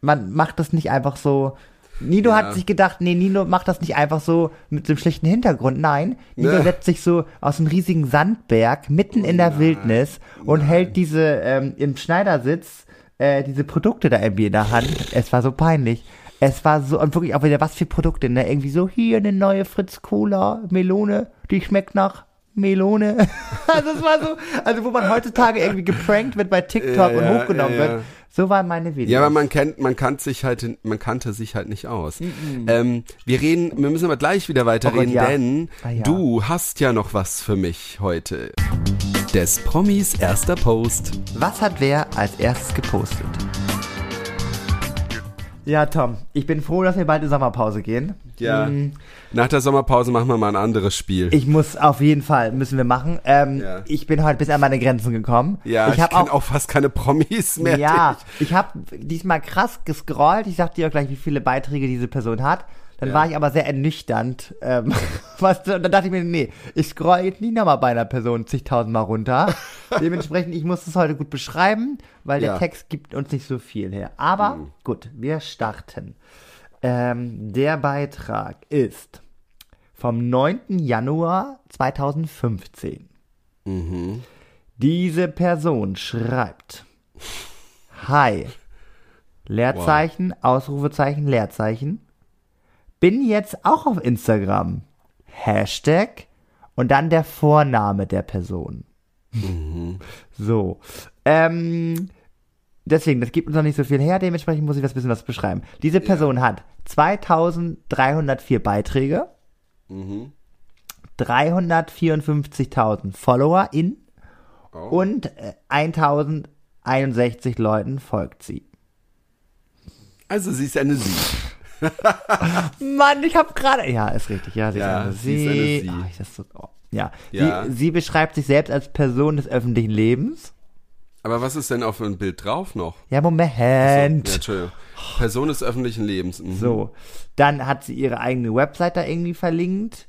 Man macht das nicht einfach so. Nino Ja. hat sich gedacht, nee, Nino macht das nicht einfach so mit einem schlechten Hintergrund. Nein, Nino Ne. setzt sich so aus einem riesigen Sandberg mitten in der nein, Wildnis und nein. hält diese ähm, im Schneidersitz äh, diese Produkte da irgendwie in der Hand. Es war so peinlich. Es war so, und wirklich auch wieder, was für Produkte, ne? Irgendwie so, hier eine neue Fritz Cola, Melone, die schmeckt nach Melone. [LAUGHS] also es war so, also wo man heutzutage irgendwie geprankt wird bei TikTok Ja, und ja, hochgenommen ja, wird. So waren meine Videos. Ja, aber man kennt, man kannte sich halt, man kannte sich halt nicht aus. Ähm, wir reden, wir müssen aber gleich wieder weiterreden, Oh Gott, denn Ah, du hast ja noch was für mich heute. Des Promis erster Post. Was hat wer als erstes gepostet? Ja, Tom, ich bin froh, dass wir bald in Sommerpause gehen. Ja. Hm, Nach der Sommerpause machen wir mal ein anderes Spiel. Ich muss auf jeden Fall, müssen wir machen. Ähm, Ja. Ich bin heute bis an meine Grenzen gekommen. ja, ich, ich habe kenn auch, auch, fast keine Promis mehr. ja, ich habe diesmal krass gescrollt. Ich sag dir auch gleich, wie viele Beiträge diese Person hat. Dann Ja. war ich aber sehr ernüchternd. Ähm, [LAUGHS] was, und dann dachte ich mir, nee, ich scroll jetzt nie nochmal bei einer Person zigtausendmal runter. [LAUGHS] Dementsprechend, ich muss es heute gut beschreiben, weil der Ja. Text gibt uns nicht so viel her. Aber Mhm. gut, wir starten. Ähm, der Beitrag ist vom 9. Januar 2015. Mhm. Diese Person schreibt Hi. Leerzeichen, Ausrufezeichen, Leerzeichen. Bin jetzt auch auf Instagram. Hashtag und dann der Vorname der Person. So. Ähm, deswegen, das gibt uns noch nicht so viel her, dementsprechend muss ich das bisschen was beschreiben. Diese Person hat 2304 Beiträge, Mhm. 354.000 Follower in Oh. und äh, 1061 Leuten folgt sie. Also sie ist eine Sie. [LAUGHS] Mann, ich habe gerade. Ja, ist richtig. Ja, sie Ja, ist eine sie ist eine sie. Sie. Ich, das so, oh. Ja, Ja. Sie, sie beschreibt sich selbst als Person des öffentlichen Lebens. Aber was ist denn auf dem Bild drauf noch? Ja, Moment. ja, Entschuldigung. Person des öffentlichen Lebens. Mhm. So, dann hat sie ihre eigene Website da irgendwie verlinkt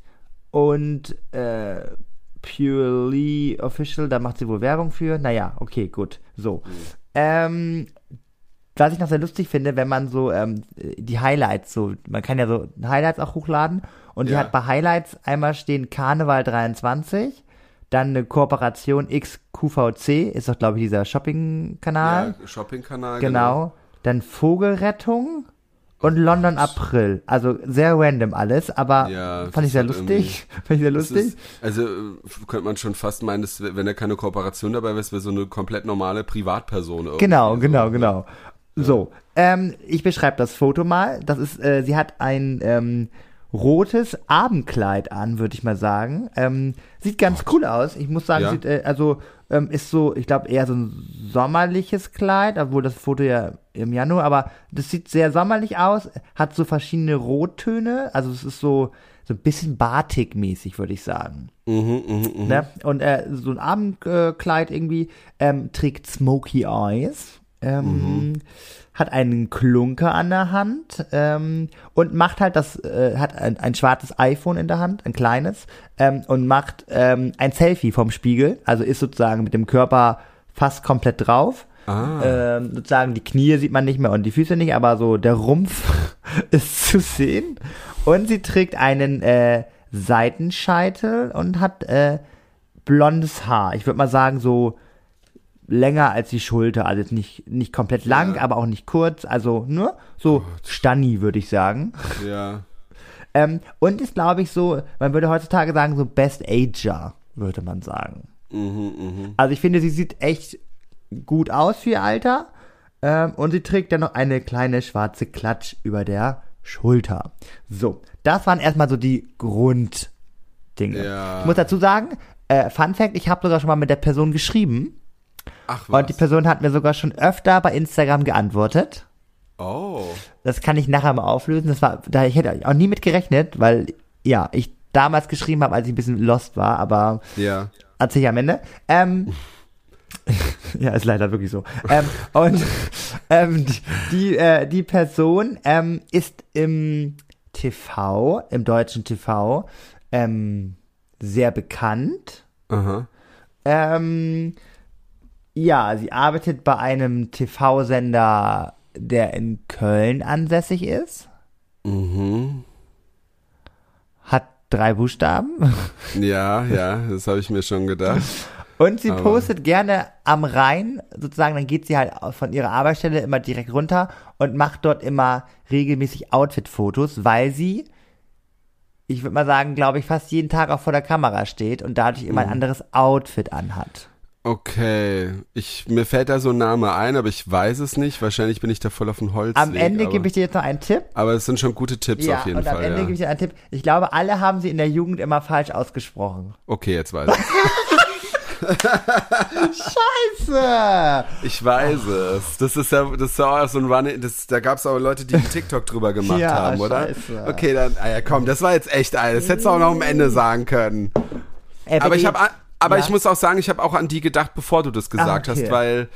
und äh, Purely Official, da macht sie wohl Werbung für. Naja, okay, gut. So. Ähm, was ich noch sehr lustig finde, wenn man so ähm, die Highlights, so, man kann ja so Highlights auch hochladen und die Ja. hat bei Highlights einmal stehen Karneval 23, dann eine Kooperation XQVC, ist doch glaube ich dieser Shopping-Kanal. Ja, Shopping-Kanal. Genau. Dann Vogelrettung und London April. Also sehr random alles, aber Ja, fand ich sehr lustig. [LAUGHS] Fand ich sehr lustig. ist, also könnte man schon fast meinen, dass, wenn da keine Kooperation dabei wäre, es wäre so eine komplett normale Privatperson. irgendwie Genau, so. genau, genau. So, ähm, ich beschreibe das Foto mal. Das ist, äh, sie hat ein ähm, rotes Abendkleid an, würde ich mal sagen. Ähm, sieht ganz cool aus. Ich muss sagen, Ja. sieht, äh, also ähm, ist so, ich glaube eher so ein sommerliches Kleid, obwohl das Foto ja im Januar, aber das sieht sehr sommerlich aus. Hat so verschiedene Rottöne, also es ist so so ein bisschen Batik-mäßig, würde ich sagen. Mhm, mhm, mhm. Ne? Und äh, so ein Abendkleid irgendwie ähm, trägt Smoky Eyes, ähm, hat einen Klunker an der Hand ähm, und macht halt das, äh, hat ein, ein schwarzes iPhone in der Hand, ein kleines, ähm, und macht ähm, ein Selfie vom Spiegel, also ist sozusagen mit dem Körper fast komplett drauf. Ah. Ähm, sozusagen die Knie sieht man nicht mehr und die Füße nicht, aber so der Rumpf [LAUGHS] ist zu sehen. Und sie trägt einen äh, Seitenscheitel und hat äh, blondes Haar. Ich würde mal sagen, so länger als die Schulter. Also jetzt nicht, nicht komplett lang, Ja. aber auch nicht kurz. Also nur so Stani, würde ich sagen. Ja. Ähm, und ist, glaube ich, so, man würde heutzutage sagen, so Best Ager, würde man sagen. Mhm, mhm. Also ich finde, sie sieht echt gut aus für ihr Alter. Ähm, und sie trägt dann noch eine kleine schwarze Klatsch über der Schulter. So, das waren erstmal so die Grunddinge. Ja. Ich muss dazu sagen, äh, Fun Fact, ich habe sogar schon mal mit der Person geschrieben. Ach was. Und die Person hat mir sogar schon öfter bei Instagram geantwortet. oh. Das kann ich nachher mal auflösen. Das war, da ich hätte auch nie mit gerechnet, weil ja, ich damals geschrieben habe, als ich ein bisschen lost war, aber Ja. erzähle ich am Ende. Ähm, [LAUGHS] ja, ist leider wirklich so. Ähm, und [LAUGHS] ähm, die, die, äh, die Person ähm, ist im TV, im deutschen TV, ähm, sehr bekannt. Aha. Ähm, ja, sie arbeitet bei einem TV-Sender, der in Köln ansässig ist. Mhm. Hat drei Buchstaben. Ja, ja, das habe ich mir schon gedacht. Und sie Aber- postet gerne am Rhein, sozusagen, dann geht sie halt von ihrer Arbeitsstelle immer direkt runter und macht dort immer regelmäßig Outfit-Fotos, weil sie, ich würde mal sagen, glaube ich, fast jeden Tag auch vor der Kamera steht und dadurch immer Mhm. ein anderes Outfit anhat. Okay, ich mir fällt da so ein Name ein, aber ich weiß es nicht. Wahrscheinlich bin ich da voll auf dem Holz. Am Ende gebe ich dir jetzt noch einen Tipp. Aber es sind schon gute Tipps Ja, auf jeden und am Fall. Ende ja. gebe ich dir einen Tipp. Ich glaube, alle haben sie in der Jugend immer falsch ausgesprochen. Okay, jetzt weiß [LAUGHS] ich. Scheiße! Ich weiß es. Das ist ja, das ist ja auch so ein Running, das, da gab es auch Leute, die einen [LAUGHS] TikTok drüber gemacht Ja, haben, oder? scheiße. Okay, dann, ah ja, komm, das war jetzt echt ein. Das hättest du auch noch am Ende sagen können. Ey, Aber ich habe, aber Ja. ich muss auch sagen, ich habe auch an die gedacht, bevor du das gesagt Ah, okay. hast, weil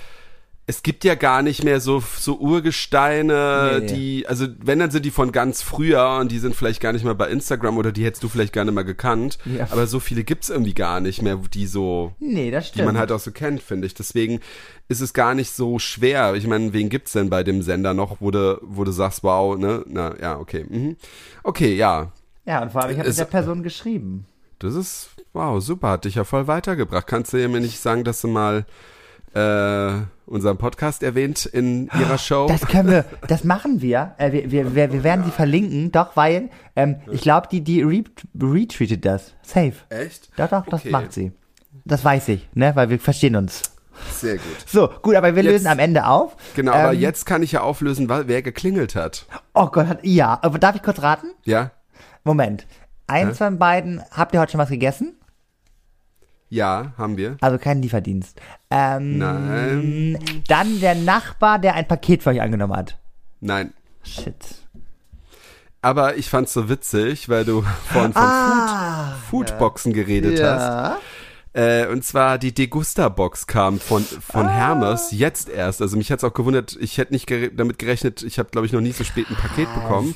es gibt ja gar nicht mehr so so Urgesteine, Nee, die, also wenn dann sind die von ganz früher und die sind vielleicht gar nicht mehr bei Instagram oder die hättest du vielleicht gar nicht mal gekannt. Ja. Aber so viele gibt's irgendwie gar nicht mehr, die so Nee, das die stimmt. man halt auch so kennt, finde ich. Deswegen ist es gar nicht so schwer. Ich meine, wen gibt's denn bei dem Sender noch, wo du, wo du sagst, wow, ne? Na, ja, okay. Mhm. Okay, ja. ja, und vor allem, ich habe mit der Person geschrieben. Das ist, wow, super, hat dich ja voll weitergebracht. Kannst du mir nicht sagen, dass du mal äh, unseren Podcast erwähnt in ihrer Show? Das können wir, das machen wir. Äh, wir, wir, wir, wir werden sie verlinken, doch, weil ähm, ich glaube, die, die re retweetet das. Safe. Echt? Doch, doch, das Okay. macht sie. Das weiß ich, ne, weil wir verstehen uns. Sehr gut. So, gut, aber wir Jetzt- lösen am Ende auf. Genau, aber Ähm, jetzt kann ich ja auflösen, wer geklingelt hat. Oh Gott, hat, ja, aber darf ich kurz raten? Ja? Moment. Eins von beiden, habt ihr heute schon was gegessen? Ja, haben wir. Also kein Lieferdienst. Ähm, Nein. Dann der Nachbar, der ein Paket für euch angenommen hat. Nein. Shit. Aber ich fand's so witzig, weil du [LAUGHS] vorhin von Ah, Food, Foodboxen geredet hast. ja. Äh, und zwar die Degusta-Box kam von, von Hermes jetzt erst. Also mich hat's auch gewundert, ich hätte nicht gere damit gerechnet, ich habe glaube ich noch nie so spät ein Paket bekommen.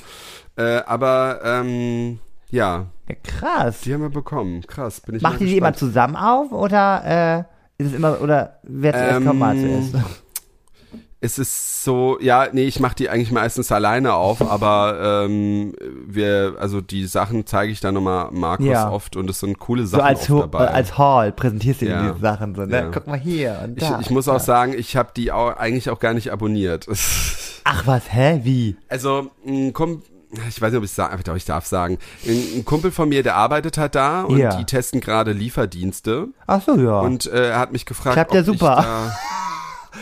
Äh, aber ähm, ja, ja. Krass. die haben wir bekommen. Krass, bin ich Macht ihr die immer zusammen auf oder äh, ist es immer oder wer zuerst Ähm, kommt mal zuerst? Es ist so, ja, nee, ich mache die eigentlich meistens alleine auf, aber ähm, wir, also die Sachen zeige ich dann nochmal Markus Ja. oft und es sind coole So Sachen als, oft Ho- dabei. als Hall präsentierst du Ja. diese Sachen so, ne? Ja. Guck mal hier und ich, da. ich muss auch sagen, ich habe die auch, eigentlich auch gar nicht abonniert. [LAUGHS] Ach was, hä? Wie? Also, ein Kumpel, ich weiß nicht, ob ich sagen, aber ich darf sagen, ein, Kumpel von mir, der arbeitet halt da und Ja. die testen gerade Lieferdienste Ach so, ja. und äh, er hat mich gefragt, Klappt ja super.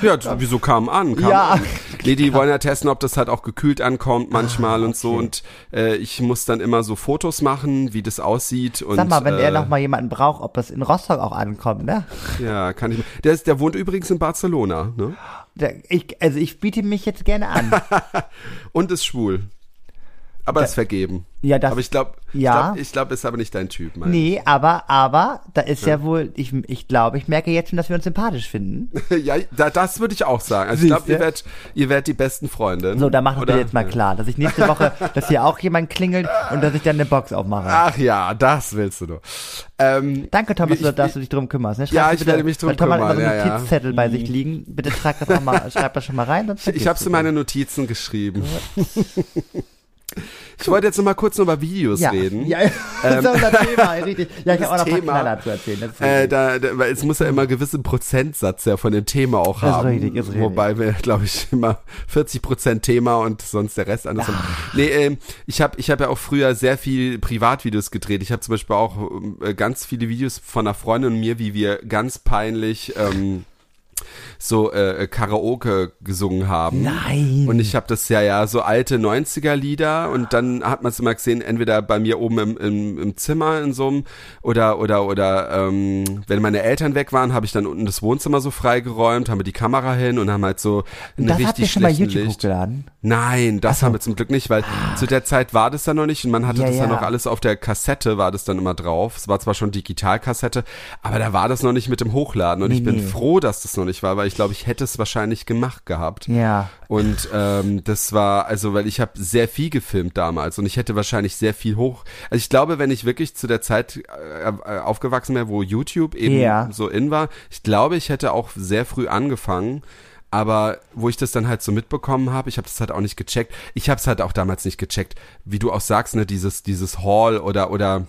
ja, [LAUGHS] wieso kam an? Kam Ja. an. Nee, die [LAUGHS] wollen ja testen, ob das halt auch gekühlt ankommt manchmal und so Ah, okay. und äh, ich muss dann immer so Fotos machen, wie das aussieht und Sag mal, wenn äh, er noch mal jemanden braucht, ob das in Rostock auch ankommt, ne? ja, kann ich der ist der wohnt übrigens in Barcelona, ne? Der, ich, also ich biete mich jetzt gerne an. [LAUGHS] Und ist schwul. Aber ist vergeben. Ja, das, aber ich glaube, ja. ich glaube, ich glaub, ist aber nicht dein Typ, mein. nee, aber, aber, da ist ja, wohl, ich, ich glaube, ich merke jetzt schon, dass wir uns sympathisch finden. [LAUGHS] Ja, da, das würde ich auch sagen. Also ich glaube, ihr werdet, ihr werdet die besten Freunde. So, da mach das Oder- bitte jetzt mal klar, dass ich nächste [LAUGHS] Woche, dass hier auch jemand klingelt und dass ich dann eine Box aufmache. Ach ja, das willst du doch. Ähm, Danke, Thomas, ich- dass du dich drum kümmerst. Ne? Schreib Ja, ich bitte, werde mich drum weil Thomas hat kümmern, immer so ja, ja. Notizzettel bei sich liegen. Bitte trag das auch mal, [LAUGHS] schreib das schon mal rein. sonst ich habe du in meine Notizen geschrieben. Ich wollte jetzt noch mal kurz noch über Videos Ja, reden. ja, [LAUGHS] das ist unser Thema, richtig. Ja, ich [LAUGHS] Das habe auch noch ein paar Knaller zu erzählen. Das ist Äh, da, da, weil es muss ja immer einen gewissen Prozentsatz ja von dem Thema auch Ist haben. richtig, ist richtig. Wobei wir, glaube ich, immer 40 Prozent Thema und sonst der Rest anders. Nee, ähm, ich habe ich hab ja auch früher sehr viel Privatvideos gedreht. Ich habe zum Beispiel auch äh, ganz viele Videos von einer Freundin und mir, wie wir ganz peinlich ähm, so äh, Karaoke gesungen haben. Nein. Und ich habe das ja ja so alte 90er Lieder und dann hat man es immer gesehen, entweder bei mir oben im, im, im Zimmer in so einem oder oder oder ähm, wenn meine Eltern weg waren, habe ich dann unten das Wohnzimmer so freigeräumt, haben wir die Kamera hin und haben halt so einen das richtig schon bei YouTube Licht. hochgeladen? Nein, das haben wir zum Glück nicht, weil zu der Zeit war das dann noch nicht und man hatte Ja, das dann ja. noch alles auf der Kassette, war das dann immer drauf. Es war zwar schon Digitalkassette, aber da war das noch nicht mit dem Hochladen und Nee, ich bin nee. froh, dass das noch nicht war, weil ich glaube, ich hätte es wahrscheinlich gemacht gehabt. Ja. Und ähm, das war, also, weil ich habe sehr viel gefilmt damals und ich hätte wahrscheinlich sehr viel hoch. Also ich glaube, wenn ich wirklich zu der Zeit äh, äh, aufgewachsen wäre, wo YouTube eben Ja. so in war, ich glaube, ich hätte auch sehr früh angefangen. Aber wo ich das dann halt so mitbekommen habe, ich habe das halt auch nicht gecheckt. Ich habe es halt auch damals nicht gecheckt, wie du auch sagst, ne, dieses dieses Hall oder oder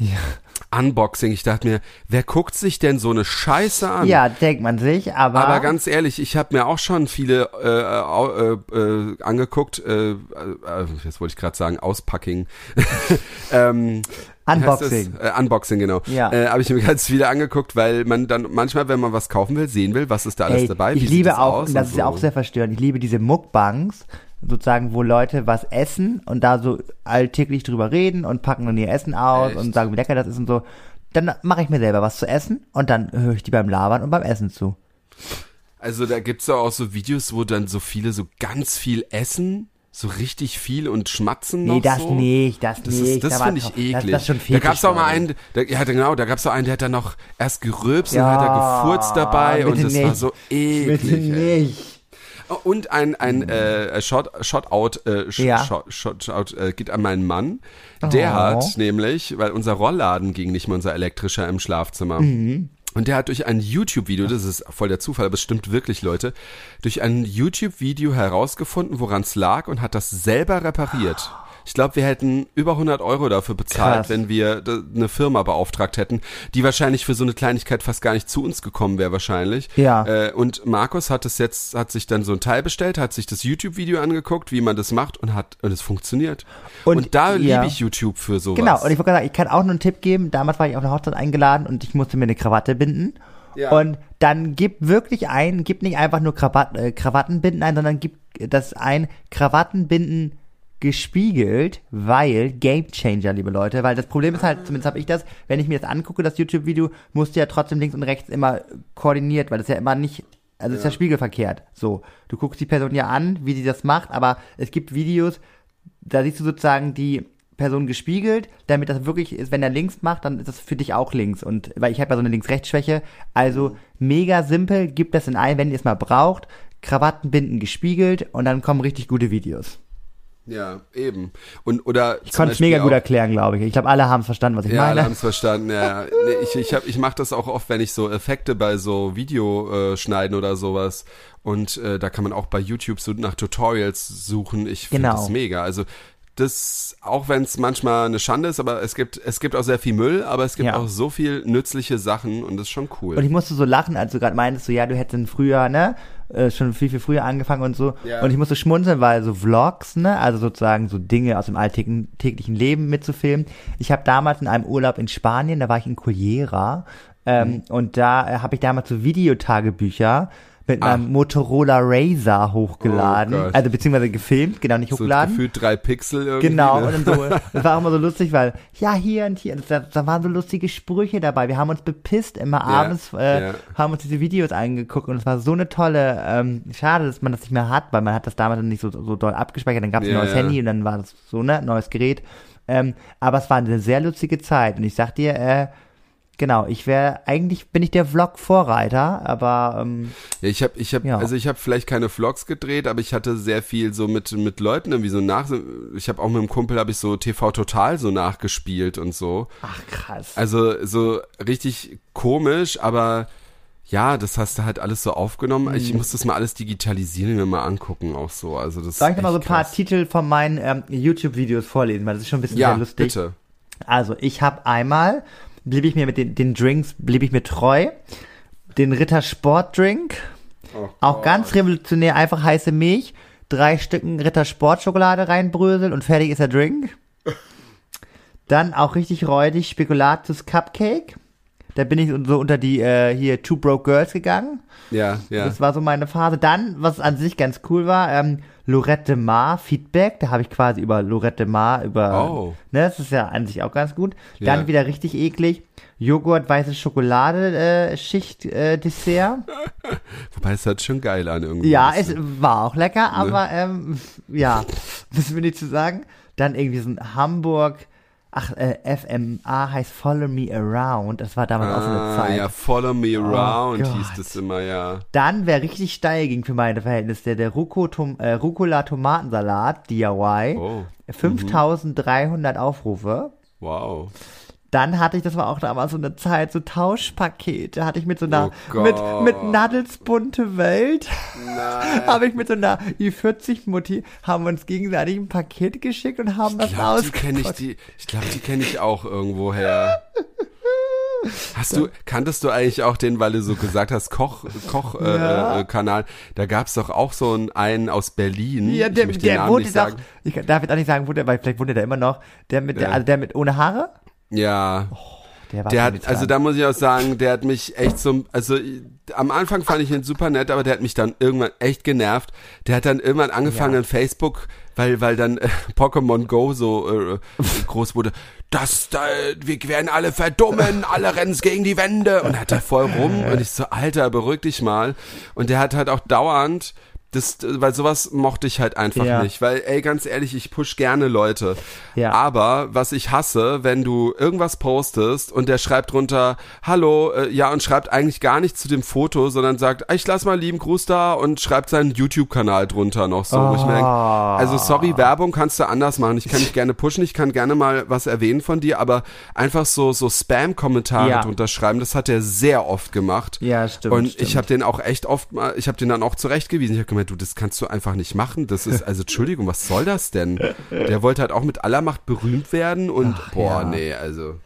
Unboxing. Ich dachte mir, wer guckt sich denn so eine Scheiße an? Ja, denkt man sich, aber. Aber ganz ehrlich, ich habe mir auch schon viele äh, äh, äh, angeguckt. Äh, äh, jetzt wollte ich gerade sagen, Auspacking. [LAUGHS] ähm, Unboxing. Äh, Unboxing, genau. Ja. Äh, habe ich mir [LAUGHS] ganz viele angeguckt, weil man dann manchmal, wenn man was kaufen will, sehen will, was ist da alles Ey, dabei. Wie ich liebe auch, und das und ist ja so. auch sehr verstörend, ich liebe diese Muckbangs, sozusagen, wo Leute was essen und da so alltäglich drüber reden und packen dann ihr Essen aus Echt? und sagen, wie lecker das ist und so. Dann mache ich mir selber was zu essen und dann höre ich die beim Labern und beim Essen zu. Also da gibt's ja auch so Videos, wo dann so viele so ganz viel essen, so richtig viel und schmatzen noch Nee, das so. nicht, das, Das, nicht. ist, das da war finde ich eklig. Das, das schon da gab's auch mal einen, da, ja genau, da gab's auch einen, der hat dann noch erst gerülpst Ja, und hat da gefurzt dabei und bitte das war nicht. so Bitte eklig. ey. nicht. Oh, Und ein, ein äh, Shot, Shotout, äh, Ja. Shot, äh, geht an meinen Mann. Der Oh. hat nämlich, weil unser Rollladen ging nicht mehr, unser elektrischer im Schlafzimmer. Mhm. Und der hat durch ein YouTube-Video, das ist voll der Zufall, aber es stimmt wirklich, Leute, durch ein YouTube-Video herausgefunden, woran es lag und hat das selber repariert. Ich glaube, wir hätten über 100 Euro dafür bezahlt, Krass. wenn wir eine Firma beauftragt hätten, die wahrscheinlich für so eine Kleinigkeit fast gar nicht zu uns gekommen wäre wahrscheinlich. Ja. Äh, und Markus hat es jetzt, hat sich dann so ein Teil bestellt, hat sich das YouTube-Video angeguckt, wie man das macht und hat, und es funktioniert. Und, Und, da ja. liebe ich YouTube für sowas. Genau, und ich wollte gerade sagen, ich kann auch nur einen Tipp geben. Damals war ich auf eine Hochzeit eingeladen und ich musste mir eine Krawatte binden. Ja. Und dann gib wirklich ein, gib nicht einfach nur Krawatt, äh, Krawattenbinden ein, sondern gib das ein Krawattenbinden gespiegelt, weil Game Changer, liebe Leute, weil das Problem ist halt, zumindest habe ich das, wenn ich mir das angucke, das YouTube-Video, musst du ja trotzdem links und rechts immer koordiniert, weil das ja immer nicht, also es ist ja spiegelverkehrt. So, du guckst die Person ja an, wie sie das macht, aber es gibt Videos, da siehst du sozusagen die Person gespiegelt, damit das wirklich ist, wenn er links macht, dann ist das für dich auch links. Und weil ich habe ja so eine Links-Rechts-Schwäche, also mega simpel, gib das in ein, wenn ihr es mal braucht, Krawatten binden gespiegelt und dann kommen richtig gute Videos. Ja, eben. Und, oder Ich konnte es mega gut erklären, glaube ich. Ich glaube, alle haben es verstanden, was ich Ja, alle meine. haben es verstanden. Ja, nee, ich ich, hab- ich mache das auch oft, wenn ich so Effekte bei so Video äh, schneiden oder sowas. Und äh, da kann man auch bei YouTube so nach Tutorials suchen. Ich finde Genau. das mega. Also das, auch wenn es manchmal eine Schande ist, aber es gibt es gibt auch sehr viel Müll, aber es gibt Ja. auch so viel nützliche Sachen und das ist schon cool. Und ich musste so lachen, als du gerade meintest, so ja, du hättest früher, ne, äh, schon viel, viel früher angefangen und so. Ja. Und ich musste schmunzeln, weil so Vlogs, ne, also sozusagen so Dinge aus dem alltäglichen täglichen Leben mitzufilmen. Ich habe damals in einem Urlaub in Spanien, da war ich in Cullera, ähm, Mhm. und da äh, habe ich damals so Videotagebücher mit Ach. meinem Motorola Razr hochgeladen, Oh also beziehungsweise gefilmt, genau, nicht so hochgeladen. gefühlt drei Pixel irgendwie. Genau, ne? und so, [LAUGHS] das war auch immer so lustig, weil, ja, hier und hier, da, da waren so lustige Sprüche dabei. Wir haben uns bepisst immer abends, äh, ja. haben uns diese Videos angeguckt und es war so eine tolle, ähm, schade, dass man das nicht mehr hat, weil man hat das damals nicht so, so doll abgespeichert, dann gab es Ja, ein neues ja. Handy und dann war das so, ne, neues Gerät. Ähm, aber es war eine sehr lustige Zeit und ich sag dir, äh, genau, ich wäre, eigentlich bin ich der Vlog-Vorreiter, aber, ähm, Ja, ich habe, ich habe, Ja. also ich habe vielleicht keine Vlogs gedreht, aber ich hatte sehr viel so mit mit Leuten irgendwie so nach. Ich habe auch mit einem Kumpel habe ich so TV Total so nachgespielt und so. ach krass. Also so richtig komisch, aber ja, das hast du halt alles so aufgenommen. Ich muss das mal alles digitalisieren und mir mal angucken auch so. Also das Soll ich mal so ein echt paar krass. Titel von meinen ähm, YouTube-Videos vorlesen, weil das ist schon ein bisschen Ja, sehr lustig. bitte. Also, ich habe einmal, blieb ich mir mit den, den Drinks, blieb ich mir treu, den Ritter Sportdrink, Oh auch ganz revolutionär, einfach heiße Milch, drei Stücken Ritter Sportschokolade reinbröseln und fertig ist der Drink. [LAUGHS] Dann auch richtig räudig Spekulatius Cupcake. Da bin ich so unter die äh, hier Two Broke Girls gegangen. Ja, ja. Das war so meine Phase. Dann, was an sich ganz cool war, ähm, Lorette Mar Feedback. Da habe ich quasi über Lorette Mar, über, Oh. ne, das ist ja an sich auch ganz gut. Dann Ja. wieder richtig eklig. Joghurt, weiße Schokolade, äh, Schicht, äh, Dessert. [LAUGHS] Wobei es hört schon geil an irgendwie. Ja, es war auch lecker, aber, ähm, ja, [LAUGHS] müssen wir nicht zu sagen. Dann irgendwie so ein Hamburg, ach, äh, FMA heißt Follow Me Around. Das war damals auch so eine Ah, Zeit. ja, Follow Me Around Gott. hieß das immer, ja. Dann, wer richtig steil ging für meine Verhältnisse, der Ruco Tom, äh, Rucola Tomatensalat DIY. Oh, 5300 Aufrufe. wow. Dann hatte ich, das war auch damals so eine Zeit, so Tauschpakete. Hatte ich mit so einer, Oh mit, mit Nadels bunte Welt, [LAUGHS] habe ich mit so einer i40-Mutti, haben wir uns gegenseitig ein Paket geschickt und haben das Ich glaube, die kenne ich, die, ich glaube, die kenne ich auch irgendwoher. [LAUGHS] Hast du, kanntest du eigentlich auch den, weil du so gesagt hast, Koch, Koch, äh, Ja. äh, Kanal, da gab's doch auch so einen, einen aus Berlin. Ja, ich der, den der Namen wohnte nicht sagen. ich darf jetzt auch nicht sagen, wo der, weil vielleicht wohnt er da immer noch, der mit, der, Ja. also der mit ohne Haare? Ja. Der war Der schon hat, also da muss ich auch sagen, der hat mich echt so, also am Anfang fand ich ihn super nett, aber der hat mich dann irgendwann echt genervt. Der hat dann irgendwann angefangen Ja. in Facebook, weil, weil dann äh, Pokémon Go so äh, groß wurde. Das, da, wir werden alle verdummen, alle rennen gegen die Wände und hat da voll rum [LAUGHS] und ich so, Alter, beruhig dich mal. Und der hat halt auch dauernd das, weil sowas mochte ich halt einfach Ja. nicht, weil, ey, ganz ehrlich, ich push gerne Leute. Ja. Aber was ich hasse, wenn du irgendwas postest und der schreibt drunter, hallo, äh, ja, und schreibt eigentlich gar nicht zu dem Foto, sondern sagt, ich lass mal lieben Gruß da und schreibt seinen YouTube-Kanal drunter noch so. Wo ich denk, Ah. also sorry, Werbung kannst du anders machen. Ich kann dich gerne pushen, ich kann gerne mal was erwähnen von dir, aber einfach so, so Spam-Kommentare Ja. drunter schreiben, das hat er sehr oft gemacht. Ja, stimmt. Und stimmt. ich habe den auch echt oft mal, ich habe den dann auch zurechtgewiesen. Ich habe gemeint, du, das kannst du einfach nicht machen. Das ist, also Entschuldigung, was soll das denn? Der wollte halt auch mit aller Macht berühmt werden und boah, ja. nee, also.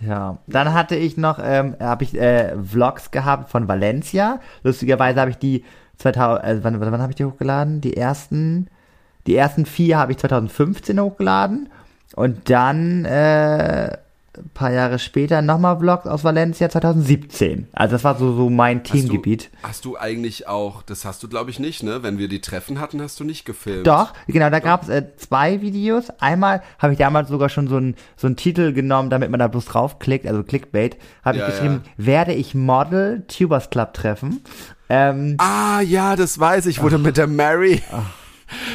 Ja, dann hatte ich noch, ähm, habe ich äh, Vlogs gehabt von Valencia. Lustigerweise habe ich die 2000, äh, wann, wann, wann habe ich die hochgeladen? Die ersten, die ersten vier habe ich 2015 hochgeladen und dann äh, ein paar Jahre später nochmal Vlogs aus Valencia 2017. Also das war so so mein Themengebiet. Hast du, hast du eigentlich auch, das hast du glaube ich nicht, ne? Wenn wir die Treffen hatten, hast du nicht gefilmt. Doch, genau, da gab es äh, zwei Videos. Einmal habe ich damals sogar schon so einen so einen Titel genommen, damit man da bloß draufklickt, also Clickbait, habe Ja, ich geschrieben, werde ich Model Tubers Club treffen. Ähm, Ah, ja, das weiß ich, wurde mit der Mary.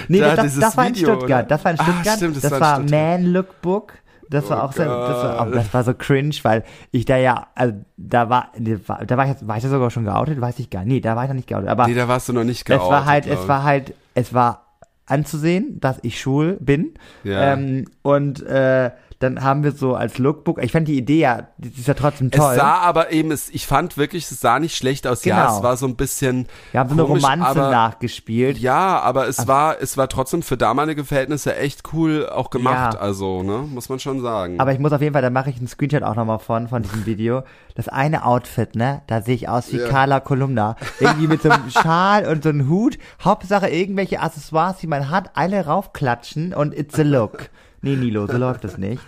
nee, [LAUGHS] da das, das, war in Video, Stuttgart, oder? das war in Ah, Stuttgart. stimmt, das das, war in war Stuttgart. Man Lookbook. Das war Oh auch sehr, das war, auch, Gott. das war so cringe, weil ich da ja, also da war, da war ich, war ich da sogar schon geoutet, weiß ich gar nicht. Nee, da war ich noch nicht geoutet, aber Nee, da warst du noch nicht es geoutet. war halt, es war halt, es war anzusehen, dass ich schwul bin. Ja. Ähm, und äh, dann haben wir so als Lookbook, ich fand die Idee ja, die ist ja trotzdem toll. Es sah aber eben, es, ich fand wirklich, es sah nicht schlecht aus. Ja, Genau. es war so ein bisschen. wir haben so eine Romanze aber, nachgespielt. Ja, aber es war, es war trotzdem für damalige Verhältnisse echt cool auch gemacht. Ja. Also, ne, muss man schon sagen. Aber ich muss auf jeden Fall, da mache ich einen Screenshot auch nochmal von, von diesem Video. Das eine Outfit, ne, da sehe ich aus wie Ja. Carla Kolumna. Irgendwie mit so einem [LAUGHS] Schal und so einem Hut. Hauptsache irgendwelche Accessoires, die man hat, alle raufklatschen und it's a look. Nee, Nilo, so läuft das nicht.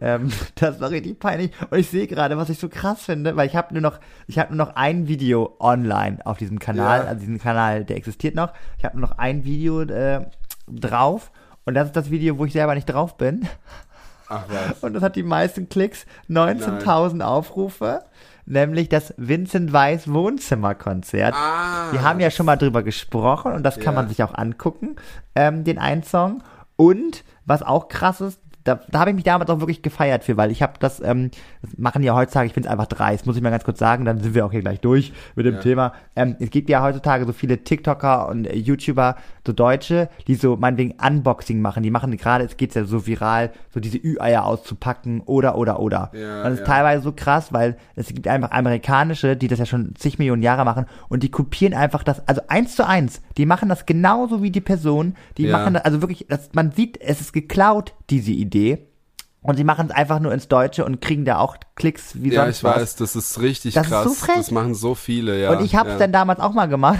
Ähm, [LAUGHS] das war richtig peinlich. Und ich sehe gerade, was ich so krass finde, weil ich habe nur noch, ich habe nur noch ein Video online auf diesem Kanal, Ja. also diesen Kanal, der existiert noch. Ich habe nur noch ein Video äh, drauf. Und das ist das Video, wo ich selber nicht drauf bin. Ach was. [LAUGHS] Und das hat die meisten Klicks, 19.000 Aufrufe, nämlich das Vincent Weiss Wohnzimmerkonzert. Ah. Wir haben ja schon mal drüber gesprochen und das kann man sich auch angucken, ähm, den einen Song. Und was auch krass ist, da, da habe ich mich damals auch wirklich gefeiert für, weil ich habe das, ähm, das machen ja heutzutage, ich finde es einfach dreist, muss ich mal ganz kurz sagen, dann sind wir auch hier gleich durch mit dem Ja. Thema. Ähm, es gibt ja heutzutage so viele TikToker und äh, YouTuber, so Deutsche, die so meinetwegen Unboxing machen. Die machen gerade, es geht ja so viral, so diese Ü-Eier auszupacken oder, oder, oder. Ja, und das ist ja. teilweise so krass, weil es gibt einfach amerikanische, die das ja schon zig Millionen Jahre machen und die kopieren einfach das, also eins zu eins. Die machen das genauso wie die Person. Die Ja. machen das, also wirklich, das, man sieht, es ist geklaut, diese Idee. Und sie machen es einfach nur ins Deutsche und kriegen da auch Klicks wie Ja, sonst ich was. weiß, das ist richtig Das ist krass. so frech. das machen so viele, ja. Und ich habe es ja. dann damals auch mal gemacht.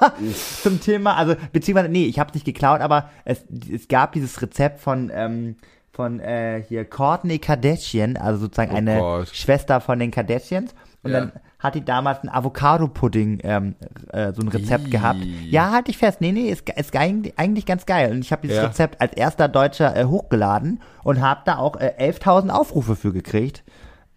[LAUGHS] Zum Thema, also beziehungsweise, nee, ich habe es nicht geklaut, aber es, es gab dieses Rezept von, ähm, von äh, hier Courtney Kardashian, also sozusagen Oh eine Gott. Schwester von den Kardashians. Und Ja. dann hat die damals ein Avocado-Pudding, ähm, äh, so ein Rezept Ih. gehabt. Ja, halte ich fest. Nee, nee, ist, ist eigentlich, eigentlich ganz geil. Und ich habe dieses Ja. Rezept als erster Deutscher äh, hochgeladen und habe da auch äh, 11.000 Aufrufe für gekriegt.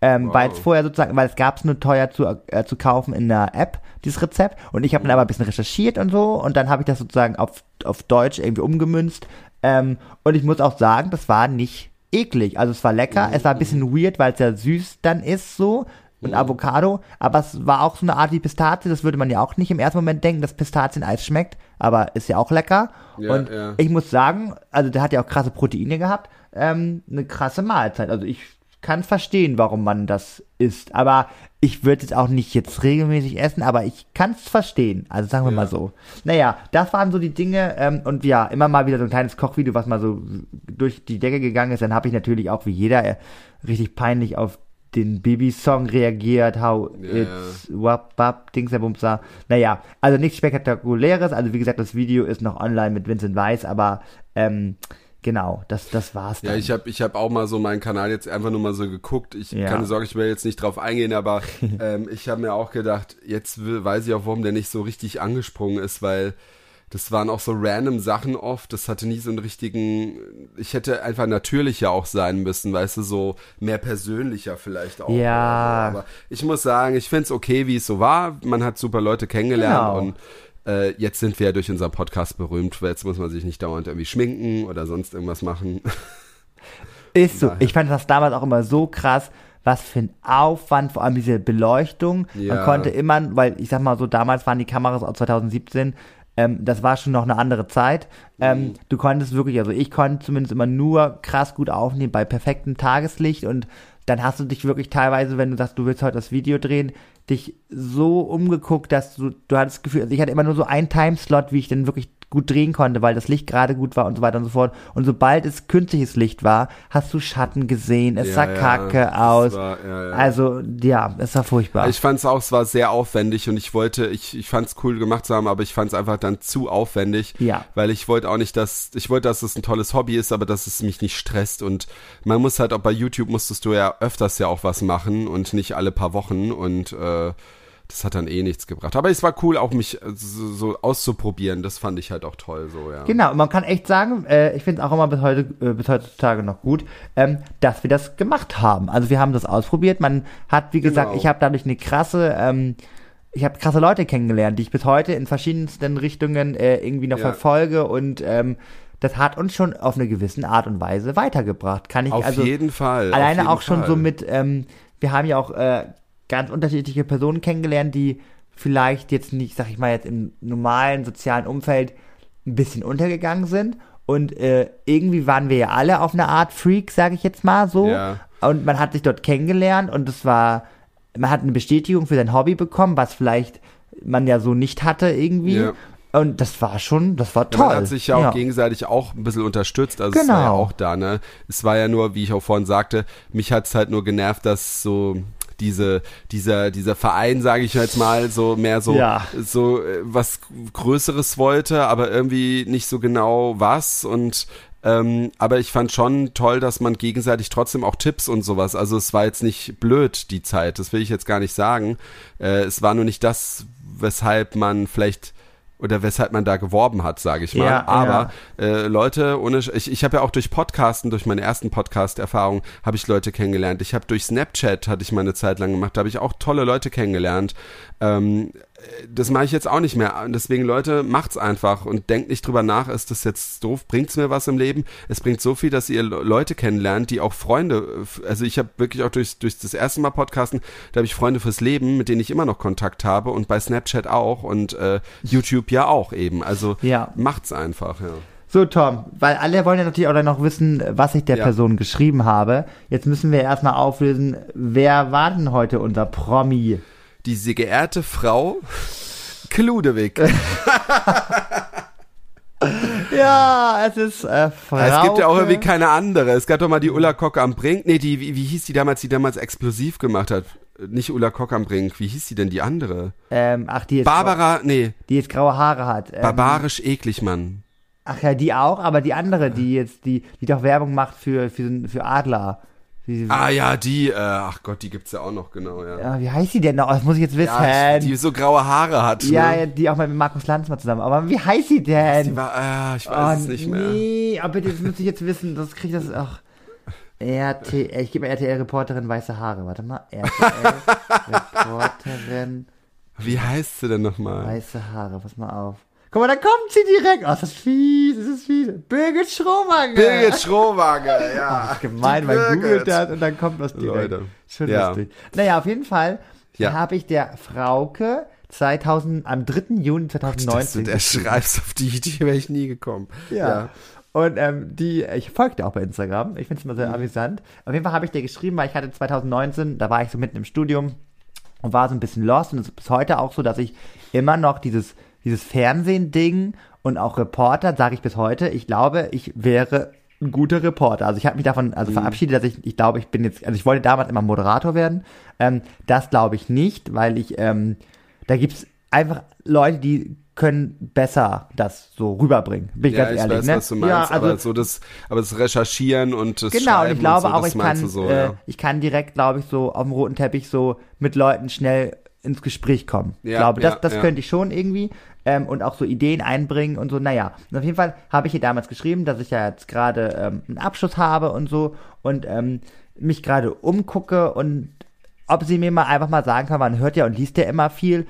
Ähm, Wow. Weil es vorher sozusagen, weil es gab es nur teuer zu, äh, zu kaufen in der App, dieses Rezept. Und ich habe dann aber ein bisschen recherchiert und so und dann habe ich das sozusagen auf, auf Deutsch irgendwie umgemünzt. Ähm, und ich muss auch sagen, das war nicht eklig. Also es war lecker, es war ein bisschen weird, weil es ja süß dann ist so. Und Avocado, aber es war auch so eine Art wie Pistazie, das würde man ja auch nicht im ersten Moment denken, dass Pistazieneis schmeckt, aber ist ja auch lecker. Ja, und ja. ich muss sagen, also der hat ja auch krasse Proteine gehabt, ähm, eine krasse Mahlzeit. Also ich kann verstehen, warum man das isst, aber ich würde es auch nicht jetzt regelmäßig essen, aber ich kann es verstehen. Also sagen wir Ja. mal so. Naja, das waren so die Dinge ähm, und ja, immer mal wieder so ein kleines Kochvideo, was mal so durch die Decke gegangen ist. Dann habe ich natürlich auch wie jeder äh, richtig peinlich auf den Baby-Song reagiert, how Ja, it's wap wap, Dings, der Bumser. Naja, also nichts Spektakuläres. Also wie gesagt, das Video ist noch online mit Vincent Weiss, aber ähm, genau, das, das war's dann. Ja, ich habe ich hab auch mal so meinen Kanal jetzt einfach nur mal so geguckt. Ich Ja. keine Sorge, ich will jetzt nicht drauf eingehen, aber [LAUGHS] ähm, ich habe mir auch gedacht, jetzt weiß ich auch, warum der nicht so richtig angesprungen ist, weil das waren auch so random Sachen oft. Das hatte nie so einen richtigen. Ich hätte einfach natürlicher auch sein müssen, weißt du, so mehr persönlicher vielleicht auch. Ja. Aber ich muss sagen, ich find's okay, wie es so war. Man hat super Leute kennengelernt Genau. und äh, jetzt sind wir ja durch unseren Podcast berühmt, weil jetzt muss man sich nicht dauernd irgendwie schminken oder sonst irgendwas machen. [LAUGHS] Ist so. Ich fand das damals auch immer so krass, was für ein Aufwand, vor allem diese Beleuchtung. Man Ja. konnte immer, weil ich sag mal so, damals waren die Kameras aus 2017, ähm, das war schon noch eine andere Zeit. Mhm. Ähm, du konntest wirklich, also ich konnte zumindest immer nur krass gut aufnehmen bei perfektem Tageslicht und dann hast du dich wirklich teilweise, wenn du sagst, du willst heute das Video drehen, dich so umgeguckt, dass du, du hattest das Gefühl, also ich hatte immer nur so einen Timeslot, wie ich dann wirklich gut drehen konnte, weil das Licht gerade gut war und so weiter und so fort. Und sobald es künstliches Licht war, hast du Schatten gesehen, es Ja, sah ja, kacke aus. war- ja. Also, ja, es war furchtbar. Ich fand's auch, es war sehr aufwendig und ich wollte, ich, ich fand's cool gemacht zu haben, aber ich fand's einfach dann zu aufwendig. Ja. Weil ich wollte auch nicht, dass, ich wollte, dass es ein tolles Hobby ist, aber dass es mich nicht stresst und man muss halt auch bei YouTube musstest du ja öfters ja auch was machen und nicht alle paar Wochen und, äh, das hat dann eh nichts gebracht. Aber es war cool, auch mich äh, so, so auszuprobieren. Das fand ich halt auch toll, so, ja. Genau, und man kann echt sagen, äh, ich finde es auch immer bis heute, äh, bis heutzutage noch gut, ähm, dass wir das gemacht haben. Also wir haben das ausprobiert. Man hat, wie gesagt, Genau. ich habe dadurch eine krasse, ähm, ich habe krasse Leute kennengelernt, die ich bis heute in verschiedensten Richtungen äh, irgendwie noch Ja. verfolge und ähm, das hat uns schon auf eine gewisse Art und Weise weitergebracht. Kann ich Auf also jeden Fall. alleine jeden auch schon Fall. so mit, ähm, wir haben ja auch äh, ganz unterschiedliche Personen kennengelernt, die vielleicht jetzt nicht, sag ich mal, jetzt im normalen sozialen Umfeld ein bisschen untergegangen sind. Und äh, irgendwie waren wir ja alle auf eine Art Freak, sage ich jetzt mal so. Ja. Und man hat sich dort kennengelernt und es war, man hat eine Bestätigung für sein Hobby bekommen, was vielleicht man ja so nicht hatte irgendwie. Ja. Und das war schon, das war Ja, toll. Man hat sich ja auch gegenseitig auch ein bisschen unterstützt. Also es war ja Genau. auch da, ne? Es war ja nur, wie ich auch vorhin sagte, mich hat's halt nur genervt, dass so diese, dieser, dieser Verein, sage ich jetzt mal, so mehr so, Ja. so äh, was Größeres wollte, aber irgendwie nicht so genau was und ähm, aber ich fand schon toll, dass man gegenseitig trotzdem auch Tipps und sowas. Also es war jetzt nicht blöd die Zeit, das will ich jetzt gar nicht sagen. Äh, es war nur nicht das, weshalb man vielleicht oder weshalb man da geworben hat, sage ich mal. Ja, Aber äh, Leute, ohne ich, ich habe ja auch durch Podcasten, durch meine ersten Podcast-Erfahrungen, habe ich Leute kennengelernt. Ich habe durch Snapchat hatte ich mal eine Zeit lang gemacht, da habe ich auch tolle Leute kennengelernt. Ähm, das mache ich jetzt auch nicht mehr. Und deswegen, Leute, macht's einfach und denkt nicht drüber nach, ist das jetzt doof, bringt's mir was im Leben? Es bringt so viel, dass ihr Leute kennenlernt, die auch Freunde, also ich habe wirklich auch durch, durch das erste Mal Podcasten, da habe ich Freunde fürs Leben, mit denen ich immer noch Kontakt habe und bei Snapchat auch und äh, YouTube ja auch eben. Also Ja. macht's einfach, ja. So, Tom, weil alle wollen ja natürlich auch dann noch wissen, was ich der Ja. Person geschrieben habe. Jetzt müssen wir erstmal auflösen, wer war denn heute unser Promi? Diese geehrte Frau Kludewig. [LAUGHS] Ja, es ist äh, Frau. Es gibt ja auch irgendwie keine andere. Es gab doch mal die Ulla Kock am Brink. Nee, die, wie, wie hieß die damals, die damals explosiv gemacht hat? Nicht Ulla Kock am Brink. Wie hieß die denn, die andere? Ähm, ach, die jetzt, Barbara, nee, die jetzt graue Haare hat. Ähm, barbarisch eklig, Mann. Ach ja, die auch, aber die andere, die jetzt, die, die doch Werbung macht für, für, für Adler. Die, Ah ja, die, äh, ach Gott, die gibt's ja auch noch, genau, ja. ja, wie heißt die denn noch? Das muss ich jetzt wissen. Ja, die so graue Haare hat. ja, ne? ja, die auch mal mit Markus Lanz mal zusammen. Aber wie heißt sie denn? Die war, äh, ich weiß es nicht mehr. Nee, aber bitte, das müsste ich jetzt wissen. Das krieg ich das. Ach. RTL, ich gebe mal RTL-Reporterin weiße Haare. Warte mal. RTL-Reporterin [LAUGHS] Wie heißt sie denn nochmal? weiße Haare. Pass mal auf. Guck mal, da kommt sie direkt. Oh, ist das fies, ist das fies. Birgit Schromanger. Birgit Schrowager, [LAUGHS] ja. Ist gemein, man googelt das und dann kommt was direkt. Leute. Schon Ja. lustig. Naja, auf jeden Fall Ja. habe ich der Frauke 2000, am 3. Juni Dass du 2019 der schreibst, auf die Idee wäre ich nie gekommen. Ja. Und ähm, die, ich folge dir auch bei Instagram. Ich finde es immer sehr amüsant. Auf jeden Fall habe ich dir geschrieben, weil ich hatte 2019, da war ich so mitten im Studium und war so ein bisschen lost. Und es ist bis heute auch so, dass ich immer noch dieses, dieses Fernsehen-Ding und auch Reporter, sage ich bis heute, ich glaube, ich wäre ein guter Reporter. Also ich habe mich davon also verabschiedet, dass ich, ich glaube, ich bin jetzt, also ich wollte damals immer Moderator werden. Ähm, das glaube ich nicht, weil ich, ähm, da gibt's einfach Leute, die können besser das so rüberbringen. Bin ich Ja, ganz ich ehrlich, weiß, ne? was du meinst, ja, also, aber so das, aber das Recherchieren und das genau, und Schreiben ich glaube und so, auch, ich kann, so, äh, ja. ich kann direkt, glaube ich, so auf dem roten Teppich so mit Leuten schnell ins Gespräch kommen. ich Ja, glaube, das, das könnte ich schon irgendwie ähm, und auch so Ideen einbringen und so. Naja, und auf jeden Fall habe ich ihr damals geschrieben, dass ich ja jetzt gerade ähm, einen Abschluss habe und so und ähm, mich gerade umgucke und ob sie mir mal einfach mal sagen kann, man hört ja und liest ja immer viel,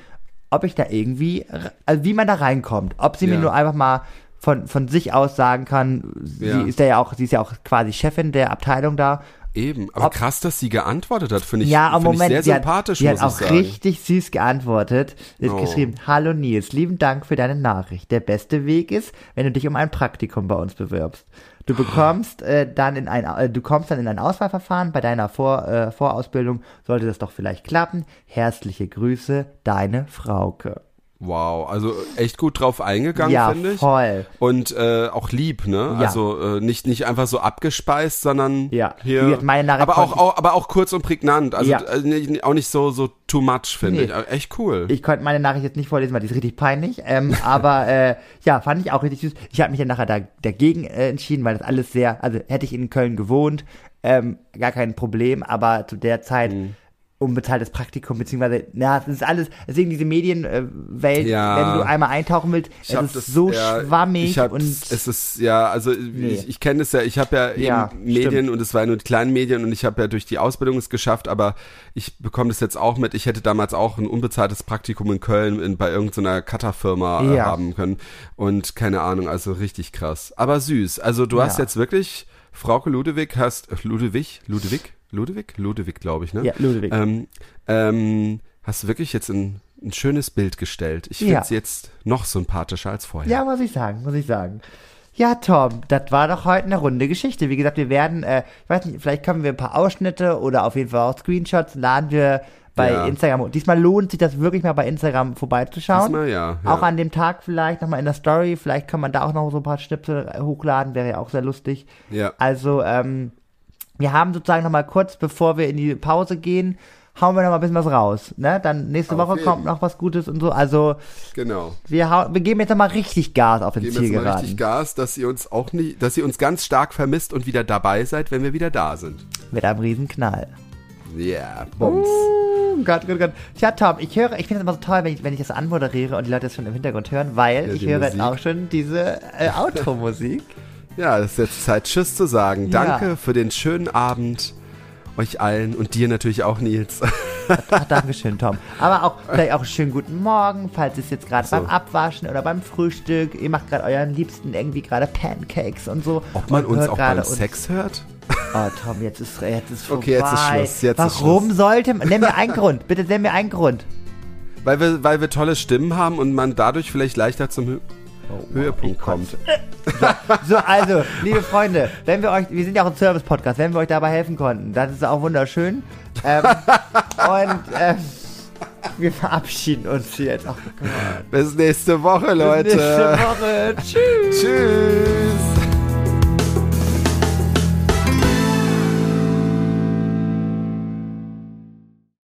ob ich da irgendwie, also wie man da reinkommt, ob sie mir Ja. nur einfach mal von, von sich aus sagen kann, sie Ja. ist ja auch, sie ist ja auch quasi Chefin der Abteilung da. Eben, aber Ob- krass, dass sie geantwortet hat, finde ich, ja, find Moment, ich sehr sie hat, sympathisch, sie hat auch sagen. richtig süß geantwortet. Sie hat Oh. geschrieben, hallo Nils, lieben Dank für deine Nachricht. Der beste Weg ist, wenn du dich um ein Praktikum bei uns bewirbst. Du bekommst äh, dann in ein, äh, du kommst dann in ein Auswahlverfahren. Bei deiner Vor, äh, Vorausbildung sollte das doch vielleicht klappen. Herzliche Grüße, deine Frauke. Wow, also echt gut drauf eingegangen, ja, finde ich. voll. Und äh, auch lieb, ne? Ja. Also äh, nicht nicht einfach so abgespeist, sondern Ja. hier. Meine Nachricht aber auch, auch aber auch kurz und prägnant. Also Ja. äh, auch nicht so so too much, finde Nee. ich. Aber Echt cool. Ich konnte meine Nachricht jetzt nicht vorlesen, weil die ist richtig peinlich. Ähm, [LAUGHS] aber äh, ja, fand ich auch richtig süß. Ich habe mich dann nachher da, dagegen äh, entschieden, weil das alles sehr, also hätte ich in Köln gewohnt, ähm, gar kein Problem, aber zu der Zeit Mhm. Unbezahltes Praktikum, beziehungsweise, na, das ist alles, deswegen diese Medienwelt, Ja. wenn du einmal eintauchen willst, Ich es ist das, so ja, schwammig und es ist ja also ich, ich kenne es ja ich habe ja eben Ja, Medien stimmt. und es waren nur die kleinen Medien und ich habe ja durch die Ausbildung es geschafft aber ich bekomme das jetzt auch mit ich hätte damals auch ein unbezahltes Praktikum in Köln in, bei irgendeiner Cutter-Firma äh, Ja. haben können und keine Ahnung also richtig krass aber süß also du hast Ja. jetzt wirklich Frauke Ludewig hast äh, Ludewig Ludewig Ludewig Ludewig glaube ich ne ja, Ludwig. ähm, ähm, hast du wirklich jetzt ein, ein schönes Bild gestellt. Ich finde Ja. sie jetzt noch sympathischer als vorher. Ja, muss ich sagen, muss ich sagen. Ja, Tom, das war doch heute eine runde Geschichte. Wie gesagt, wir werden, äh, ich weiß nicht, vielleicht können wir ein paar Ausschnitte oder auf jeden Fall auch Screenshots laden wir bei Ja. Instagram. Diesmal lohnt sich das wirklich mal bei Instagram vorbeizuschauen. Diesmal ja. ja. Auch an dem Tag vielleicht nochmal in der Story. Vielleicht kann man da auch noch so ein paar Schnipsel hochladen, wäre ja auch sehr lustig. Ja. Also, ähm, wir haben sozusagen nochmal kurz, bevor wir in die Pause gehen, hauen wir nochmal ein bisschen was raus. Ne? Dann nächste Woche kommt noch was Gutes und so. Also, Genau. wir, wir geben jetzt nochmal richtig Gas auf den Geben jetzt mal richtig Gas, dass ihr uns auch nicht, dass ihr uns ganz stark vermisst und wieder dabei seid, wenn wir wieder da sind. Mit einem Riesenknall. Ja, yeah, Bums. Oh Gott, Gott, Gott. Tja, Tom, ich höre, ich finde es immer so toll, wenn ich, wenn ich das anmoderiere und die Leute das schon im Hintergrund hören, weil Ja, ich höre jetzt Musik. auch schon diese äh, Outro-Musik. Ja, es ist jetzt Zeit, Tschüss zu sagen. Ja. Danke für den schönen Abend euch allen und dir natürlich auch, Nils. Ach, Dankeschön, Tom. Aber auch vielleicht auch einen schönen guten Morgen, falls es jetzt gerade So. beim Abwaschen oder beim Frühstück, ihr macht gerade euren Liebsten irgendwie gerade Pancakes und so. Ob man uns auch gerade beim Sex hört? Oh, Tom, jetzt ist, jetzt ist vorbei. [LAUGHS] Okay, jetzt ist Schluss, jetzt ist Warum sollte man, nenn mir einen Grund, bitte nenn mir einen Grund. Weil wir, weil wir tolle Stimmen haben und man dadurch vielleicht leichter zum Hö Höhepunkt kommt. So, also, liebe Freunde, wenn wir euch, wir sind ja auch ein Service-Podcast, wenn wir euch dabei helfen konnten, das ist auch wunderschön. Ähm, [LAUGHS] und ähm, wir verabschieden uns jetzt. Ach, Bis nächste Woche, Bis Leute. nächste Woche. [LAUGHS] Tschüss. Tschüss.